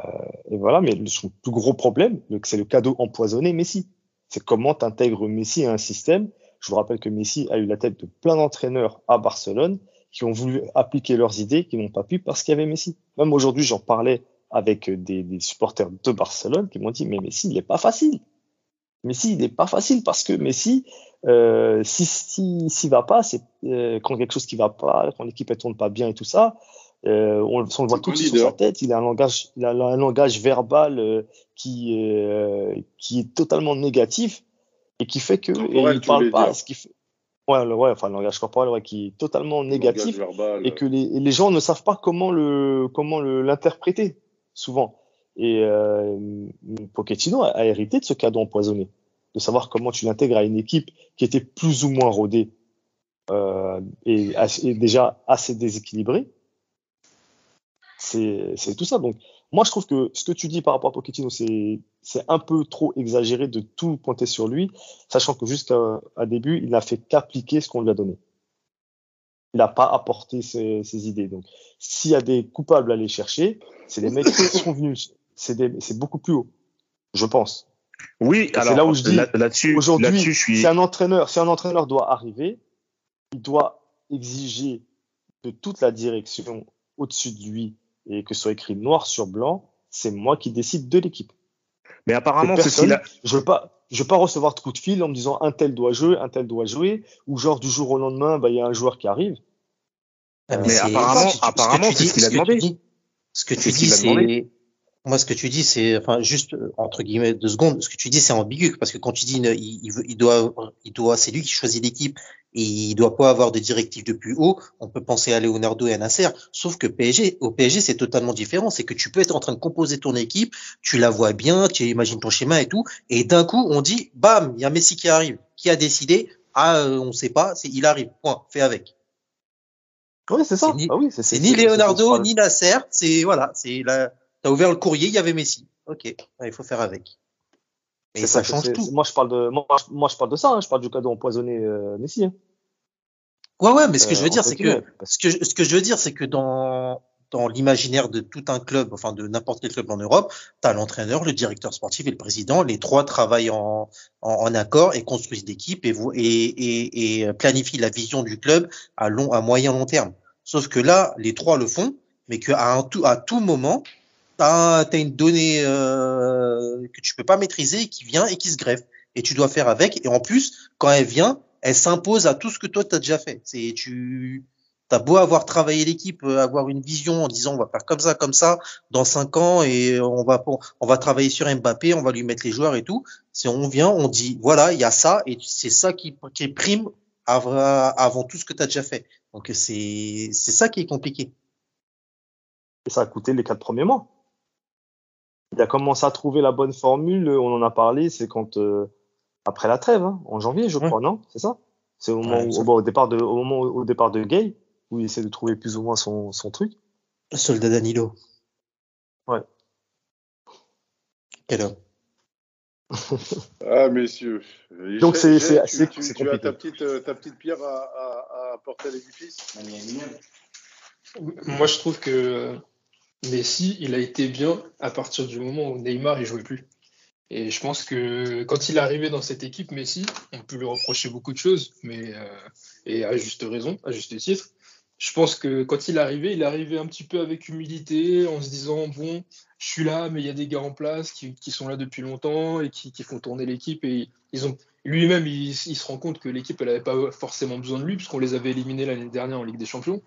voilà, mais son plus gros problème, c'est le cadeau empoisonné Messi. C'est comment tu intègres Messi à un système. Je vous rappelle que Messi a eu la tête de plein d'entraîneurs à Barcelone qui ont voulu appliquer leurs idées, qui n'ont pas pu parce qu'il y avait Messi. Même aujourd'hui, j'en parlais avec des, des supporters de Barcelone qui m'ont dit, mais Messi, il n'est pas facile. Messi, il n'est pas facile parce que Messi, euh, si si s'il va pas, c'est euh, quand quelque chose qui va pas, quand l'équipe elle tourne pas bien et tout ça, euh, on, on le voit tout
pas
sur
leader.
sa tête. Il a un langage, il a un langage verbal euh, qui est euh, qui est totalement négatif et qui fait que et
Corporel,
il parle pas. Ce qui fait, ouais, ouais, enfin le langage corporel, ouais, qui est totalement négatif
verbal.
et que les, et les gens ne savent pas comment le comment le l'interpréter souvent. Et euh, Pochettino a, hérité de ce cadeau empoisonné. de savoir comment tu l'intègres à une équipe qui était plus ou moins rodée euh, et, déjà assez déséquilibrée. C'est tout ça. Donc, moi, je trouve que ce que tu dis par rapport à Pochettino, c'est un peu trop exagéré de tout pointer sur lui, sachant que jusqu'à début, il n'a fait qu'appliquer ce qu'on lui a donné. Il n'a pas apporté ses, ses, idées. Donc, s'il y a des coupables à aller chercher, c'est les mecs qui sont venus. C'est beaucoup plus haut, je pense.
Oui, alors
là où je dis
là-dessus,
aujourd'hui,
là suis...
si un entraîneur, si un entraîneur doit arriver, il doit exiger de toute la direction au-dessus de lui et que ce soit écrit noir sur blanc, c'est moi qui décide de l'équipe.
Mais apparemment,
personne, a... je veux pas, je veux pas recevoir de coups de fil en me disant un tel doit jouer, un tel doit jouer, ou genre du jour au lendemain, bah, il y a un joueur qui arrive.
Ah, mais, mais apparemment, apparemment, c'est ce qu'il a demandé.
Ce que tu dis, c'est, moi, ce que tu dis, c'est, enfin, juste entre guillemets deux secondes. Ce que tu dis, c'est ambigu parce que quand tu dis, il, il, veut, il doit, il doit, c'est lui qui choisit l'équipe et il doit pas avoir de directives de plus haut. On peut penser à Leonardo et à Nasser. Sauf que PSG, au PSG, c'est totalement différent. C'est que tu peux être en train de composer ton équipe, tu la vois bien, tu imagines ton schéma et tout, et d'un coup, on dit, bam, il y a Messi qui arrive. Qui a décidé? Ah, euh, on sait pas. C'est, il arrive. Point. Fais avec.
Oui, c'est ça.
Ni,
ah oui,
c'est ni Leonardo, ni Nasser. C'est, voilà, c'est la, T'as ouvert le courrier, il y avait Messi. Ok, il faut faire avec. Et ça, ça, change tout.
Moi, je parle de, moi, moi, je parle de ça. Hein. Je parle du cadeau empoisonné euh, Messi. Hein.
Ouais, ouais, mais ce que je veux dire, c'est que ce que ce que je veux dire, c'est que dans dans l'imaginaire de tout un club, enfin de n'importe quel club en Europe, tu as l'entraîneur, le directeur sportif et le président. Les trois travaillent en, en, en accord et construisent l'équipe et, et, et, et planifient la vision du club à long, à moyen long terme. Sauf que là, les trois le font, mais qu'à un, à tout moment, tu as, une donnée euh, que tu peux pas maîtriser qui vient et qui se greffe. Et tu dois faire avec. Et en plus, quand elle vient, elle s'impose à tout ce que toi, tu as déjà fait. C'est tu as beau avoir travaillé l'équipe, euh, avoir une vision en disant on va faire comme ça, comme ça, dans cinq ans, et on va on va travailler sur Mbappé, on va lui mettre les joueurs et tout. C'est on vient, on dit voilà, il y a ça, et c'est ça qui, qui prime avant, avant tout ce que tu as déjà fait. Donc c'est c'est ça qui est compliqué.
Et ça a coûté les quatre premiers mois il a commencé à trouver la bonne formule, on en a parlé, c'est quand euh, après la trêve, hein, en janvier, je crois, non C'est ça? C'est au moment, ouais, où, au, départ de, au moment au départ de Gay, où il essaie de trouver plus ou moins son, son truc.
Soldat Danilo.
Ouais.
Quel homme.
ah messieurs.
Donc c'est c'est
tu, tu, tu as ta petite euh, ta petite pierre à, à, à apporter à l'édifice.
Moi je trouve que Messi, il a été bien à partir du moment où Neymar il jouait plus. Et je pense que quand il est arrivé dans cette équipe, Messi, on peut lui reprocher beaucoup de choses, mais euh, et à juste raison, à juste titre. Je pense que quand il est arrivé, il est arrivé un petit peu avec humilité, en se disant bon, je suis là, mais il y a des gars en place qui, sont là depuis longtemps et qui, font tourner l'équipe. Et lui-même, il, il, se rend compte que l'équipe, elle n'avait pas forcément besoin de lui, puisqu'on les avait éliminés l'année dernière en Ligue des Champions.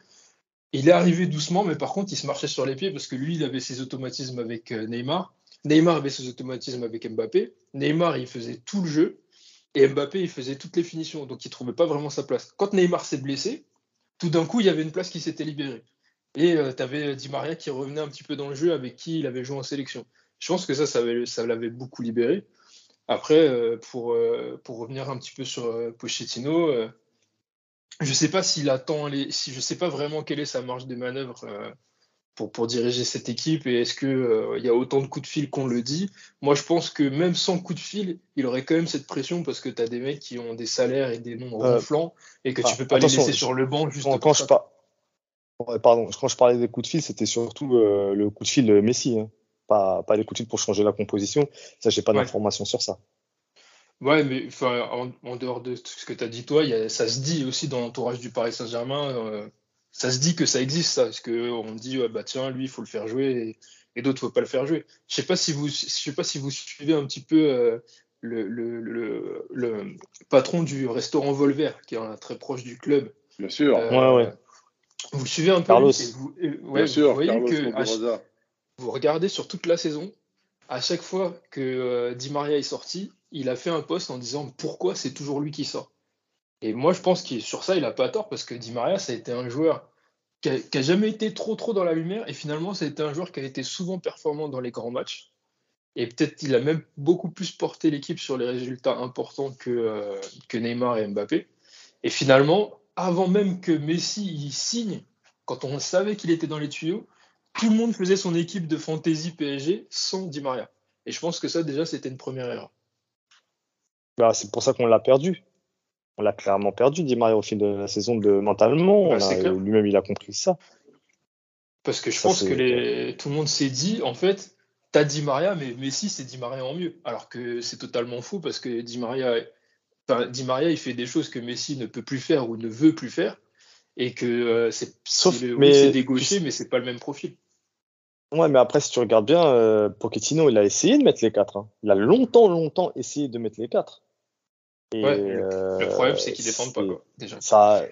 Il est arrivé doucement, mais par contre, il se marchait sur les pieds parce que lui, il avait ses automatismes avec euh, Neymar. Neymar avait ses automatismes avec Mbappé. Neymar, il faisait tout le jeu. Et Mbappé, il faisait toutes les finitions. Donc, il ne trouvait pas vraiment sa place. Quand Neymar s'est blessé, tout d'un coup, il y avait une place qui s'était libérée. Et euh, tu avais Di Maria qui revenait un petit peu dans le jeu avec qui il avait joué en sélection. Je pense que ça, ça, l'avait beaucoup libéré. Après, euh, pour, euh, pour revenir un petit peu sur euh, Pochettino, je sais pas s'il attend les, si je sais pas vraiment quelle est sa marge de manœuvre euh, pour, pour diriger cette équipe et est-ce que euh, il y a autant de coups de fil qu'on le dit. Moi, je pense que même sans coup de fil, il aurait quand même cette pression parce que tu as des mecs qui ont des salaires et des noms euh, ronflants et que tu peux pas les laisser sur le banc juste
quand, quand je pas. Pardon, quand je parlais des coups de fil, c'était surtout le coup de fil Messi, hein. pas, pas les coups de fil pour changer la composition. Ça, j'ai pas d'informations sur ça.
Ouais, mais enfin, en, en, dehors de ce que tu as dit, toi, y a, ça se dit aussi dans l'entourage du Paris Saint-Germain, euh, ça se dit que ça existe, ça, parce qu'on dit, ouais, bah tiens, lui, il faut le faire jouer, et, et d'autres, il faut pas le faire jouer. Je sais pas si vous, je sais pas si vous suivez un petit peu euh, le, le, le, le, patron du restaurant Volver, qui est très proche du club.
Bien sûr.
Euh,
ouais, ouais.
Vous le suivez un peu
Carlos.
et vous, et, ouais,
Bien sûr,
voyez
Carlos
que vous regardez sur toute la saison, à chaque fois que euh, Di Maria est sorti, il a fait un post en disant pourquoi c'est toujours lui qui sort? Et moi, je pense que sur ça, il a pas tort parce que Di Maria, ça a été un joueur qui a, jamais été trop trop dans la lumière et finalement, ça a été un joueur qui a été souvent performant dans les grands matchs. Et peut-être qu'il a même beaucoup plus porté l'équipe sur les résultats importants que, euh, Neymar et Mbappé. Et finalement, avant même que Messi y signe, quand on savait qu'il était dans les tuyaux, tout le monde faisait son équipe de fantasy PSG sans Di Maria. Et je pense que ça, déjà, c'était une première erreur.
Bah, c'est pour ça qu'on l'a perdu. On l'a clairement perdu, Di Maria, au fil de la saison, de mentalement.
Bah.
Lui-même, il a compris ça.
Parce que je
Ça,
pense que les... tout le monde s'est dit, en fait, t'as Di Maria, mais Messi, c'est Di Maria en mieux. Alors que c'est totalement faux parce que Di Maria, enfin, Di Maria, il fait des choses que Messi ne peut plus faire ou ne veut plus faire. Et que euh, c'est oui,
mais-
c'est des gauchers, mais c'est pas le même profil.
Ouais, mais après, si tu regardes bien, euh, Pochettino, il a essayé de mettre les quatre. hein. Il a longtemps, longtemps essayé de mettre les quatre. Et,
Ouais, le,
euh,
le problème, c'est qu'ils défendent pas,
c'est-
quoi, déjà.
ça,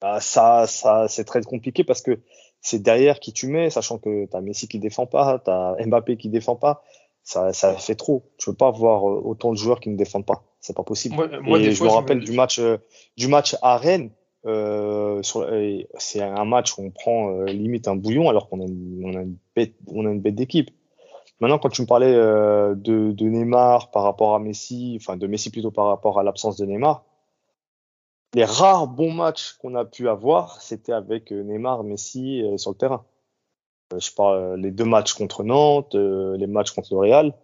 bah, ça, ça, c'est très compliqué parce que c'est derrière qui tu mets, sachant que t'as Messi qui défend pas, t'as Mbappé qui défend pas. Ça, ça fait trop. Tu peux pas avoir euh, autant de joueurs qui ne défendent pas. C'est pas possible.
Moi, moi,
Et
des
je
fois,
me rappelle du match, euh, du match à Rennes. Euh, c'est un match où on prend euh, limite un bouillon alors qu'on a, on a une bête, on a une bête d'équipe. Maintenant, quand tu me parlais euh, de, de Neymar par rapport à Messi, enfin de Messi plutôt par rapport à l'absence de Neymar, les rares bons matchs qu'on a pu avoir, c'était avec euh, Neymar, Messi euh, sur le terrain. Euh, je parle les deux matchs contre Nantes, les matchs contre le Real.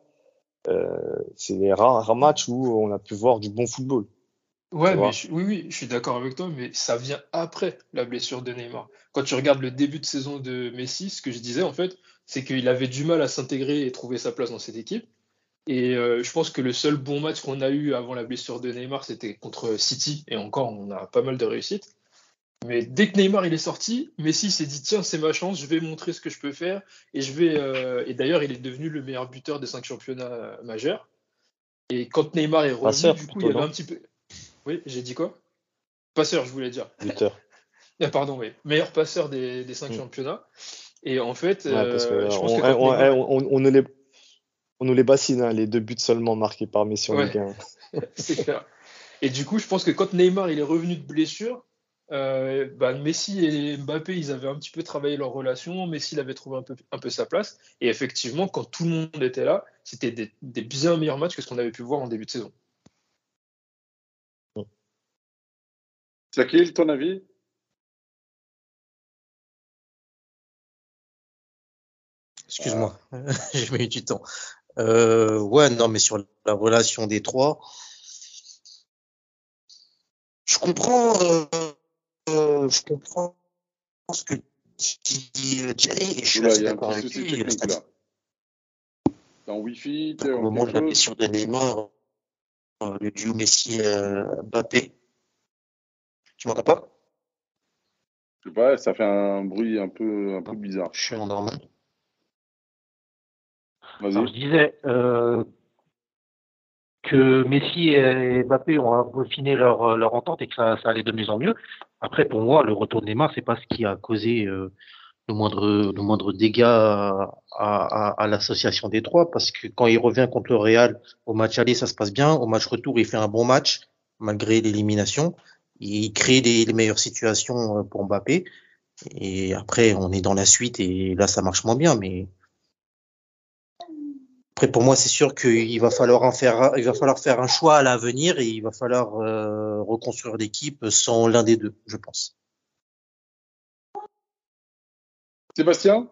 C'est les rares matchs où on a pu voir du bon football.
Ouais, mais je- oui, oui, je suis d'accord avec toi, mais ça vient après la blessure de Neymar. Quand tu regardes le début de saison de Messi, ce que je disais en fait, c'est qu'il avait du mal à s'intégrer et trouver sa place dans cette équipe. Et euh, je pense que le seul bon match qu'on a eu avant la blessure de Neymar, c'était contre City, et encore, on a pas mal de réussites. Mais dès que Neymar il est sorti, Messi s'est dit tiens, c'est ma chance, je vais montrer ce que je peux faire, et je vais. euh, Et d'ailleurs, il est devenu le meilleur buteur des cinq championnats majeurs. Et quand Neymar est revenu, du coup, il y avait un petit peu. Oui, j'ai dit quoi? Passeur, je voulais dire.
Buteur.
Ah, pardon, oui. Meilleur passeur des, des cinq
Mm.
championnats. Et en fait,
on, on- nous les, on nous les bassine, hein, les deux buts seulement marqués par Messi en
Ouais.
Ligue 1.
c'est clair. Et du coup, je pense que quand Neymar il est revenu de blessure, euh, bah, Messi et Mbappé, ils avaient un petit peu travaillé leur relation. Messi, il avait trouvé un peu, un peu sa place. Et effectivement, quand tout le monde était là, c'était des, des bien meilleurs matchs que ce qu'on avait pu voir en début de saison.
Sakil, ton avis?
Excuse-moi, j'ai mis du temps. Euh, ouais, non, mais sur la relation des trois, je comprends, euh, euh, je comprends ce que dit euh, Jerry et je suis d'accord avec lui.
en Wi-Fi,
Au
en
moment de la blessure de Neymar, le duo Messi-Mbappé, tu m'entends pas?
Je sais pas, ça fait un bruit un peu, un peu bizarre.
Je suis en normal.
Vas-y.
Alors, je disais euh, que Messi et Mbappé ont refiné leur, leur entente et que ça, ça allait de mieux en mieux. Après, pour moi, le retour de Neymar, c'est pas ce qui a causé euh, le moindre, le moindre dégât à, à, à l'association des trois, parce que quand il revient contre le Real, au match aller, ça se passe bien. Au match retour, il fait un bon match, malgré l'élimination. Il crée les, meilleures situations euh, pour Mbappé. Et après, on est dans la suite et là, ça marche moins bien, mais après, pour moi, c'est sûr qu'il va falloir en faire, il va falloir faire un choix à l'avenir et il va falloir euh, reconstruire l'équipe sans l'un des deux, je pense.
Sébastien?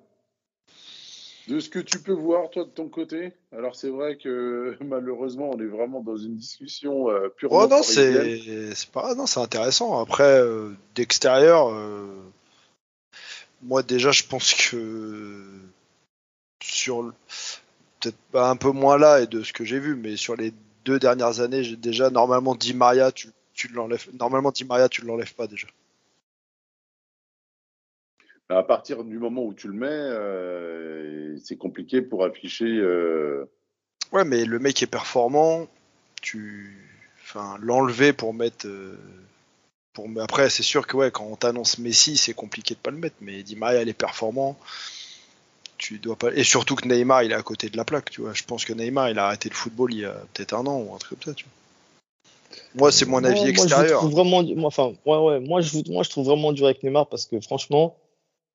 De ce que tu peux voir, toi, de ton côté Alors, c'est vrai que malheureusement, on est vraiment dans une discussion euh, purement
Oh non, c'est c'est pas non, c'est intéressant. Après, euh, d'extérieur, euh, moi déjà, je pense que sur le- peut-être pas un peu moins là et de ce que j'ai vu, mais sur les deux dernières années, j'ai déjà normalement Di Maria, tu, tu l'enlèves. Normalement, Maria, tu l'enlèves pas déjà.
À partir du moment où tu le mets, euh, c'est compliqué pour afficher. euh,
Ouais, mais le mec est performant. Tu, enfin, l'enlever pour mettre. euh, Pour... Après, c'est sûr que ouais, quand on t'annonce Messi, c'est compliqué de pas le mettre. Mais Di Maria, il est performant. Tu dois pas. Et surtout que Neymar, il est à côté de la plaque. Tu vois, je pense que Neymar, il a arrêté le football il y a peut-être un an ou un truc comme ça. Tu vois. Moi, c'est mon avis
Moi- moi, je
extérieur.
trouve vraiment, moi, enfin, ouais, ouais, moi, je, moi, je trouve vraiment dur avec Neymar parce que franchement,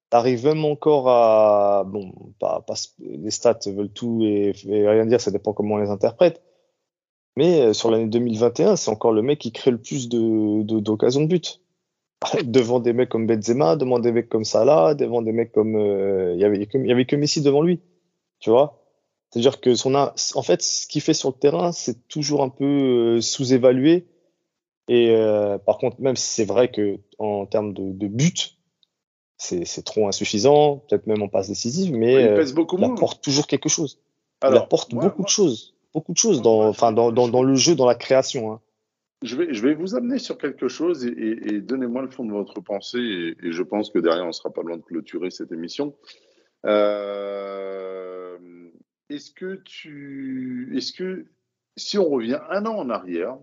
T'arrives même encore à bon, pas, pas les stats veulent tout et, rien dire, ça dépend comment on les interprète. Mais euh, sur l'année 2021, c'est encore le mec qui crée le plus de d'occasions de, but. devant des mecs comme Benzema, devant des mecs comme Salah, devant des mecs comme euh, il y avait il y avait que Messi devant lui, tu vois? C'est-à-dire que son en fait, ce qu'il fait sur le terrain, c'est toujours un peu euh, sous-évalué. Et euh, par contre, même si c'est vrai que en termes de, de but, c'est trop insuffisant, peut-être même en passe décisive, mais
il
euh,
pèse beaucoup
il apporte toujours quelque chose. il
Alors,
apporte
moi-
beaucoup
moi-
de choses, beaucoup de choses dans,
moi,
enfin
je-
dans, dans,
je-
dans le jeu, dans la création. Hein.
Je vais, je vais vous amener sur quelque chose et, et- et donnez-moi le fond de votre pensée et, et je pense que derrière on sera pas loin de clôturer cette émission. Euh, est-ce que tu, est-ce que si on revient un an en arrière,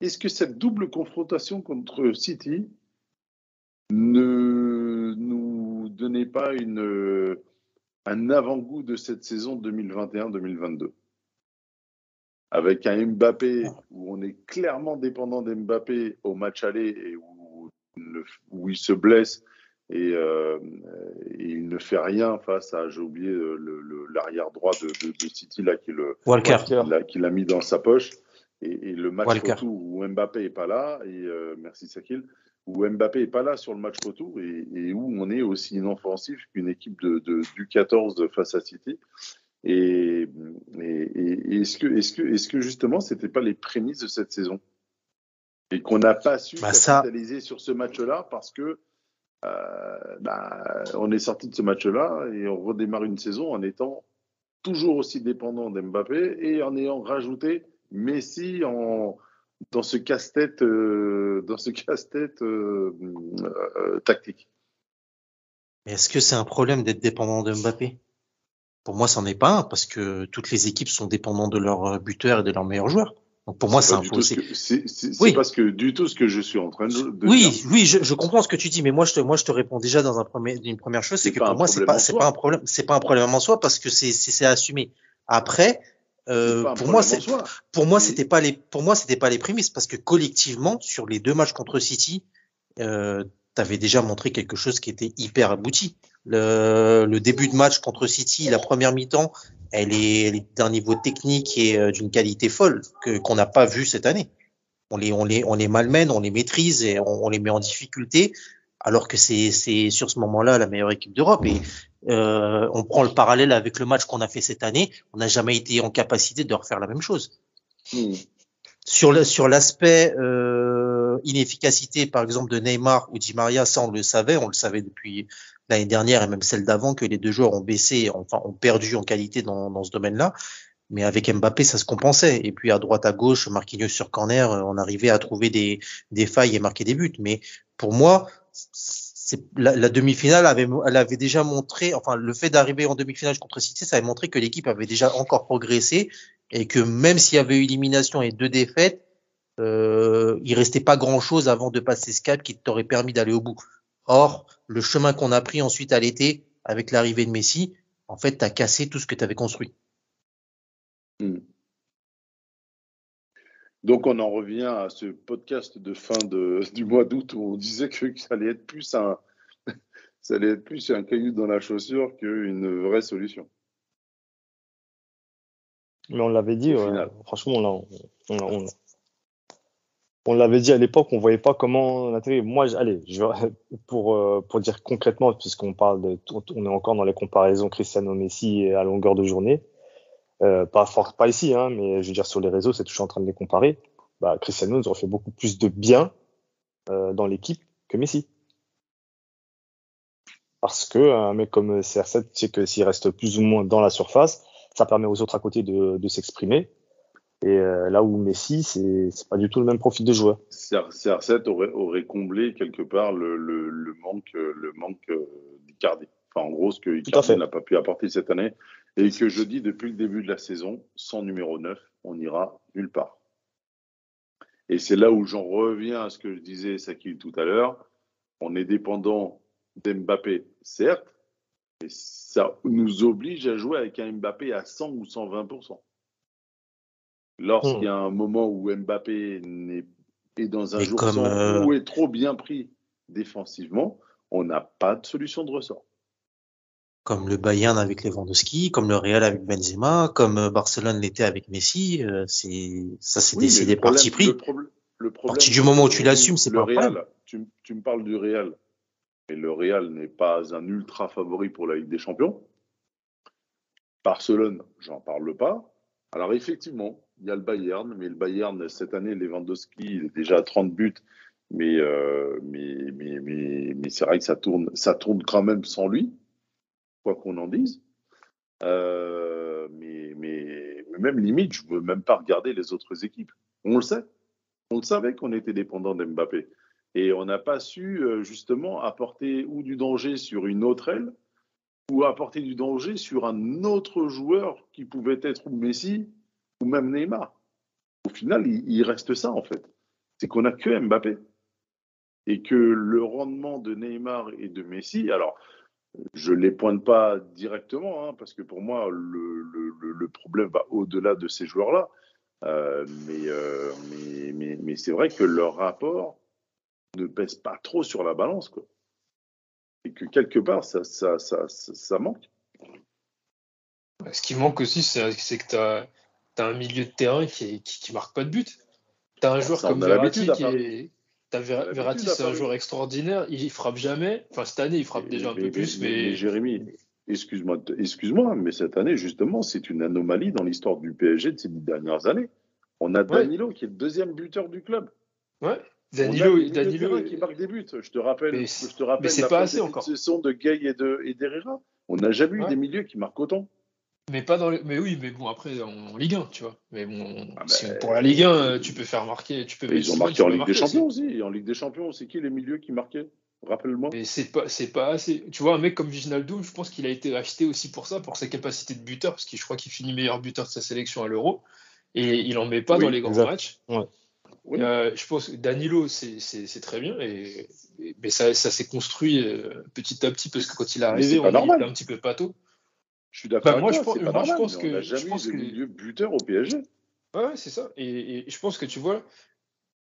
est-ce que cette double confrontation contre City ne nous donnait pas une, un avant-goût de cette saison 2021-2022 avec un Mbappé où on est clairement dépendant d'Mbappé au match aller et où, le- où il se blesse et, euh, et il ne fait rien face à, j'ai oublié euh, l'arrière droit de, de, de City là qui le
Walker.
Walker.
qu'il a, qu'il a mis dans sa poche et, et le match où Mbappé est pas là et euh, merci Sakil où Mbappé est pas là sur le match retour et, et où on est aussi inoffensif qu'une équipe de, de, du 14 face à City. Et, et, et- et est-ce que, est-ce que, est-ce que justement, c'était pas les prémices de cette saison? Et qu'on n'a pas su
Bah, ça-
capitaliser sur ce match-là parce que euh, bah, on est sorti de ce match-là et on redémarre une saison en étant toujours aussi dépendant d'Mbappé et en ayant rajouté Messi en dans ce casse-tête euh, dans ce casse-tête euh, euh, tactique.
Est-ce que c'est un problème d'être dépendant de Mbappé? Pour moi, c'en est pas un, parce que toutes les équipes sont dépendantes de leurs buteurs et de leurs meilleurs joueurs. Donc pour moi, c'est un faux. c'est- Oui.
parce que du tout ce que je suis en train de, de
Oui,
dire.
oui, je, je comprends ce que tu dis, mais moi je te, moi je te réponds déjà dans un premier, une première chose, c'est que pour moi c'est pas, c'est pas un problème, c'est pas un problème en soi parce que c'est, c'est assumé. Après, euh, pour moi pour moi c'était pas les, pour moi c'était pas les prémices parce que collectivement sur les deux matchs contre City, euh, t'avais déjà montré quelque chose qui était hyper abouti. Le, le début de match contre City, la première mi-temps, elle est, elle est d'un niveau technique et euh, d'une qualité folle que qu'on n'a pas vu cette année. On les, on les, on les malmène, on les maîtrise et on, on les met en difficulté, alors que c'est, c'est sur ce moment-là la meilleure équipe d'Europe. Et euh, on prend le parallèle avec le match qu'on a fait cette année, on n'a jamais été en capacité de refaire la même chose.
Hmm.
Sur le, sur l'aspect euh, inefficacité, par exemple de Neymar ou Di Maria, ça on le savait, on le savait depuis l'année dernière et même celle d'avant que les deux joueurs ont baissé, enfin ont perdu en qualité dans, dans ce domaine-là. Mais avec Mbappé, ça se compensait. Et puis à droite, à gauche, Marquinhos sur corner, euh, on arrivait à trouver des, des failles et marquer des buts. Mais pour moi, la, demi-finale avait, déjà montré, enfin le fait d'arriver en demi-finale contre City, ça avait montré que l'équipe avait déjà encore progressé et que même s'il y avait eu élimination et deux défaites, euh, il restait pas grand-chose avant de passer ce cap qui t'aurait permis d'aller au bout. Or, le chemin qu'on a pris ensuite à l'été avec l'arrivée de Messi, en fait, t'as cassé tout ce que tu avais construit.
Hmm. Donc on en revient à ce podcast de fin de, du mois d'août où on disait que ça allait être plus un, ça allait être plus un caillou dans la chaussure qu'une vraie solution.
Mais on l'avait dit, ouais. franchement, on, on, l'a- on, on l'avait dit à l'époque, on voyait pas comment télé. Moi, allez, je, pour euh, pour dire concrètement, puisqu'on parle de, on est encore dans les comparaisons Cristiano Messi à longueur de journée. Euh, pas fort, pas ici, hein, mais je veux dire sur les réseaux, c'est toujours en train de les comparer. Bah, Cristiano nous aurait fait beaucoup plus de bien euh, dans l'équipe que Messi. Parce que un mec comme CR7, tu sais que s'il reste plus ou moins dans la surface, ça permet aux autres à côté de, de s'exprimer. Et euh, là où Messi, c'est pas du tout le même profil de joueur.
CR- CR7 aurait, aurait comblé quelque part le, le, le manque, le manque d'Icardi. Enfin, en gros, ce que n'a pas pu apporter cette année et que je dis depuis le début de la saison, sans numéro 9, on n'ira nulle part. Et c'est là où j'en reviens à ce que je disais, Sakil, tout à l'heure. On est dépendant d'Mbappé, certes, mais ça nous oblige à jouer avec un Mbappé à 100 ou 120%. Lorsqu'il y a un moment où Mbappé est dans un jour sans
euh,
ou est trop bien pris défensivement, on n'a pas de solution de ressort.
Comme le Bayern avec Lewandowski, comme le Real avec Benzema, comme euh, Barcelone l'était avec Messi, euh, c'est ça c'est
Oui,
des,
mais
partis pris.
Le, problème- le problème,
partir du moment où tu l'assumes, c'est
le
pas
Real.
problème.
Tu, tu me parles du Real. Et le Real n'est pas un ultra favori pour la Ligue des Champions. Barcelone, j'en parle pas. Alors effectivement, il y a le Bayern, mais le Bayern, cette année, Lewandowski il est déjà à 30 buts. Mais, euh, mais, mais, mais, mais c'est vrai que ça tourne, ça tourne quand même sans lui, quoi qu'on en dise. Euh, mais, mais, même limite, je veux même pas regarder les autres équipes. On le sait. On le savait qu'on était dépendant d'Mbappé. Et on n'a pas su euh, justement apporter ou du danger sur une autre aile, ou apporter du danger sur un autre joueur qui pouvait être ou Messi ou même Neymar. Au final, il, il reste ça en fait. C'est qu'on n'a que Mbappé. Et que le rendement de Neymar et de Messi, alors je ne les pointe pas directement, hein, parce que pour moi, le, le- le- le problème va au-delà de ces joueurs-là. Euh, mais euh, mais, mais, mais c'est vrai que leur rapport ne pèse pas trop sur la balance. Quoi. Et que quelque part, ça, ça, ça, ça, ça manque.
Ce qui manque aussi, c'est que tu as, un milieu de terrain qui, qui marque pas de but. Tu as un joueur
Ça,
comme Verratti qui est. t'as Ver-
On a l'habitude
Verratti, c'est un joueur extraordinaire. Il frappe jamais. Enfin, cette année, il frappe déjà un peu plus, mais.
Jérémy, excuse-moi, excuse-moi, mais cette année, justement, c'est une anomalie dans l'histoire du PSG de ces dix dernières années. On a Danilo qui est le deuxième buteur du club.
Ouais.
On a
Danilo, Danilo,
qui marque des buts. Je te rappelle,
Mais
je te rappelle
c'est pas assez
de
encore.
saison de Gay et de et d'Herrera. On n'a jamais eu des milieux qui marquent autant.
Mais pas dans les... Mais oui, mais bon, après, en Ligue 1, tu vois. Mais bon,
Ah ben,
pour la Ligue 1, euh, tu peux faire marquer. Tu peux
Et ils ont marqué en Ligue des
marquer.
Champions aussi. Et en Ligue des Champions, c'est qui les milieux qui marquaient? Rappelle-moi.
Mais c'est pas, c'est pas assez. Tu vois, un mec comme Viginaldo, je pense qu'il a été acheté aussi pour ça, pour sa capacité de buteur, parce que je crois qu'il finit meilleur buteur de sa sélection à l'Euro. Et il en met pas
Oui,
dans les grands
exact.
matchs.
Ouais.
Oui.
Euh, je pense que Danilo, c'est très bien. Et, et- mais ça, ça s'est construit euh, petit à petit, parce que quand il est arrivé, on
normal.
était un petit peu pâteau.
Je suis d'accord
Bah,
avec
moi,
toi,
je pense-
pas
moi, je pense que-
on n'a
je
jamais
pense
eu de
que-
milieu buteur au PSG.
Ouais, ouais, c'est ça. Et, et je pense que tu vois,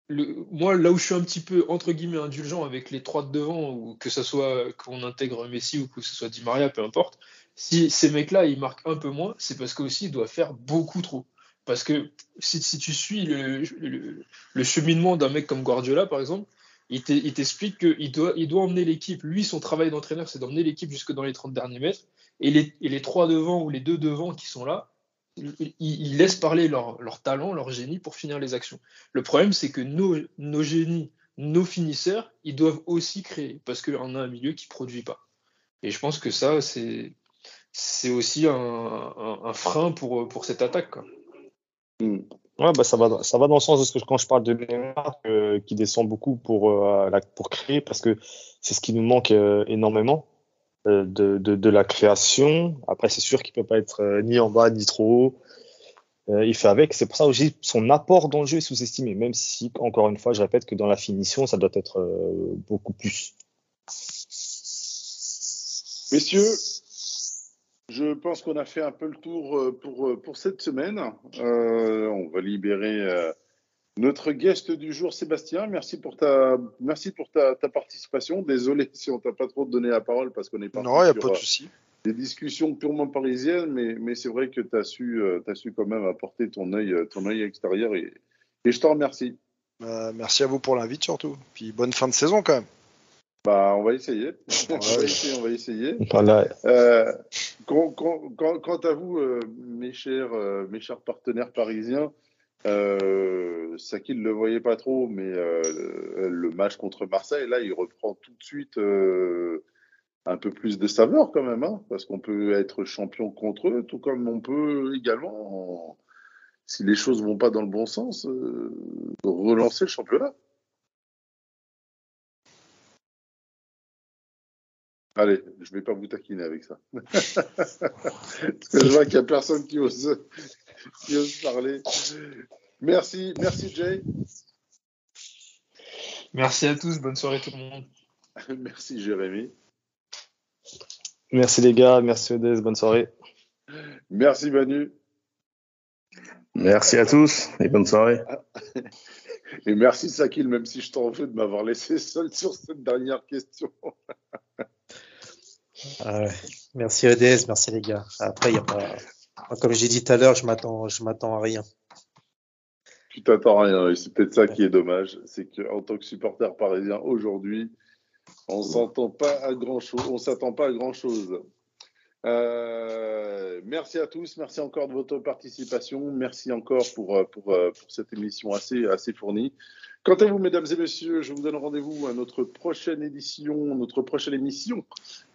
le, moi, là où je suis un petit peu, entre guillemets, indulgent avec les trois de devant, ou que ce soit qu'on intègre Messi ou que ce soit Di Maria, peu importe, si ces mecs-là, ils marquent un peu moins, c'est parce qu'aussi, ils doivent faire beaucoup trop. Parce que si, si tu suis le, le, le cheminement d'un mec comme Guardiola, par exemple, il t'e- il t'explique qu'il doit, emmener l'équipe. Lui, son travail d'entraîneur, c'est d'emmener l'équipe jusque dans les 30 derniers mètres. Et les, trois devant ou les deux devant qui sont là, ils, laissent parler leur, talent, leur génie pour finir les actions. Le problème, c'est que nos, génies, nos finisseurs, ils doivent aussi créer parce qu'on a un milieu qui produit pas. Et je pense que ça, c'est aussi un, frein pour, cette attaque. quoi.
Hmm.
Ouais, bah ça va, ça va dans le sens de ce que quand je parle de Neymar, qui descend beaucoup pour, euh, la- pour créer, parce que c'est ce qui nous manque euh, énormément euh, de, de, la création. Après, c'est sûr qu'il peut pas être ni en bas ni trop haut. Il fait avec. C'est pour ça aussi son apport dans le jeu est sous-estimé, même si, encore une fois, je répète que dans la finition, ça doit être beaucoup plus.
Messieurs, je pense qu'on a fait un peu le tour euh, pour, euh, pour cette semaine. Euh, on va libérer notre guest du jour, Sébastien. Merci pour ta, merci pour ta, ta participation. Désolé si on t'a pas trop donné la parole parce qu'on est parti
Non, a
sur,
pas de souci.
des discussions purement parisiennes, mais, mais c'est vrai que tu as su, su quand même apporter ton œil, ton œil extérieur et, et je t'en remercie.
Euh, merci à vous pour l'invite surtout. Puis bonne fin de saison quand même.
Bah, on va essayer. on va essayer, on va essayer.
Voilà.
Euh, quant, à vous, euh, mes, chers, euh, mes chers partenaires parisiens, euh, Sakil ne le voyait pas trop, mais le, le match contre Marseille, là, il reprend tout de suite euh, un peu plus de saveur quand même, hein, parce qu'on peut être champion contre eux, tout comme on peut également, si les choses vont pas dans le bon sens, euh, relancer le championnat. Allez, je vais pas vous taquiner avec ça. Parce que je vois qu'il y a personne qui ose, qui ose parler. Merci, merci Jay.
Merci à tous, bonne soirée tout le monde.
Merci Jérémy.
Merci les gars, merci Odès, bonne soirée.
Merci Manu.
Merci à tous et bonne soirée.
Et merci Sakil, même si je t'en veux de m'avoir laissé seul sur cette dernière question.
Ah. Merci EDS, merci les gars. Après, il y a pas. Comme j'ai dit tout à l'heure, je m'attends, je m'attends à rien.
Tu t'attends à rien. Et c'est peut-être ça qui est dommage. C'est qu'en tant que supporter parisien aujourd'hui, on s'entend pas à grand chose. On s'attend pas à grand chose. Euh, merci à tous, merci encore de votre participation, merci encore pour, euh, pour, euh, pour cette émission assez, assez fournie. Quant à vous, mesdames et messieurs, je vous donne rendez-vous à notre prochaine édition, notre prochaine émission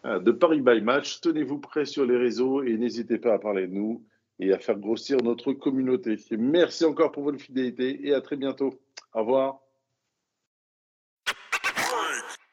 de Paris by Match. Tenez-vous prêts sur les réseaux et n'hésitez pas à parler de nous et à faire grossir notre communauté. Merci encore pour votre fidélité et à très bientôt. Au revoir.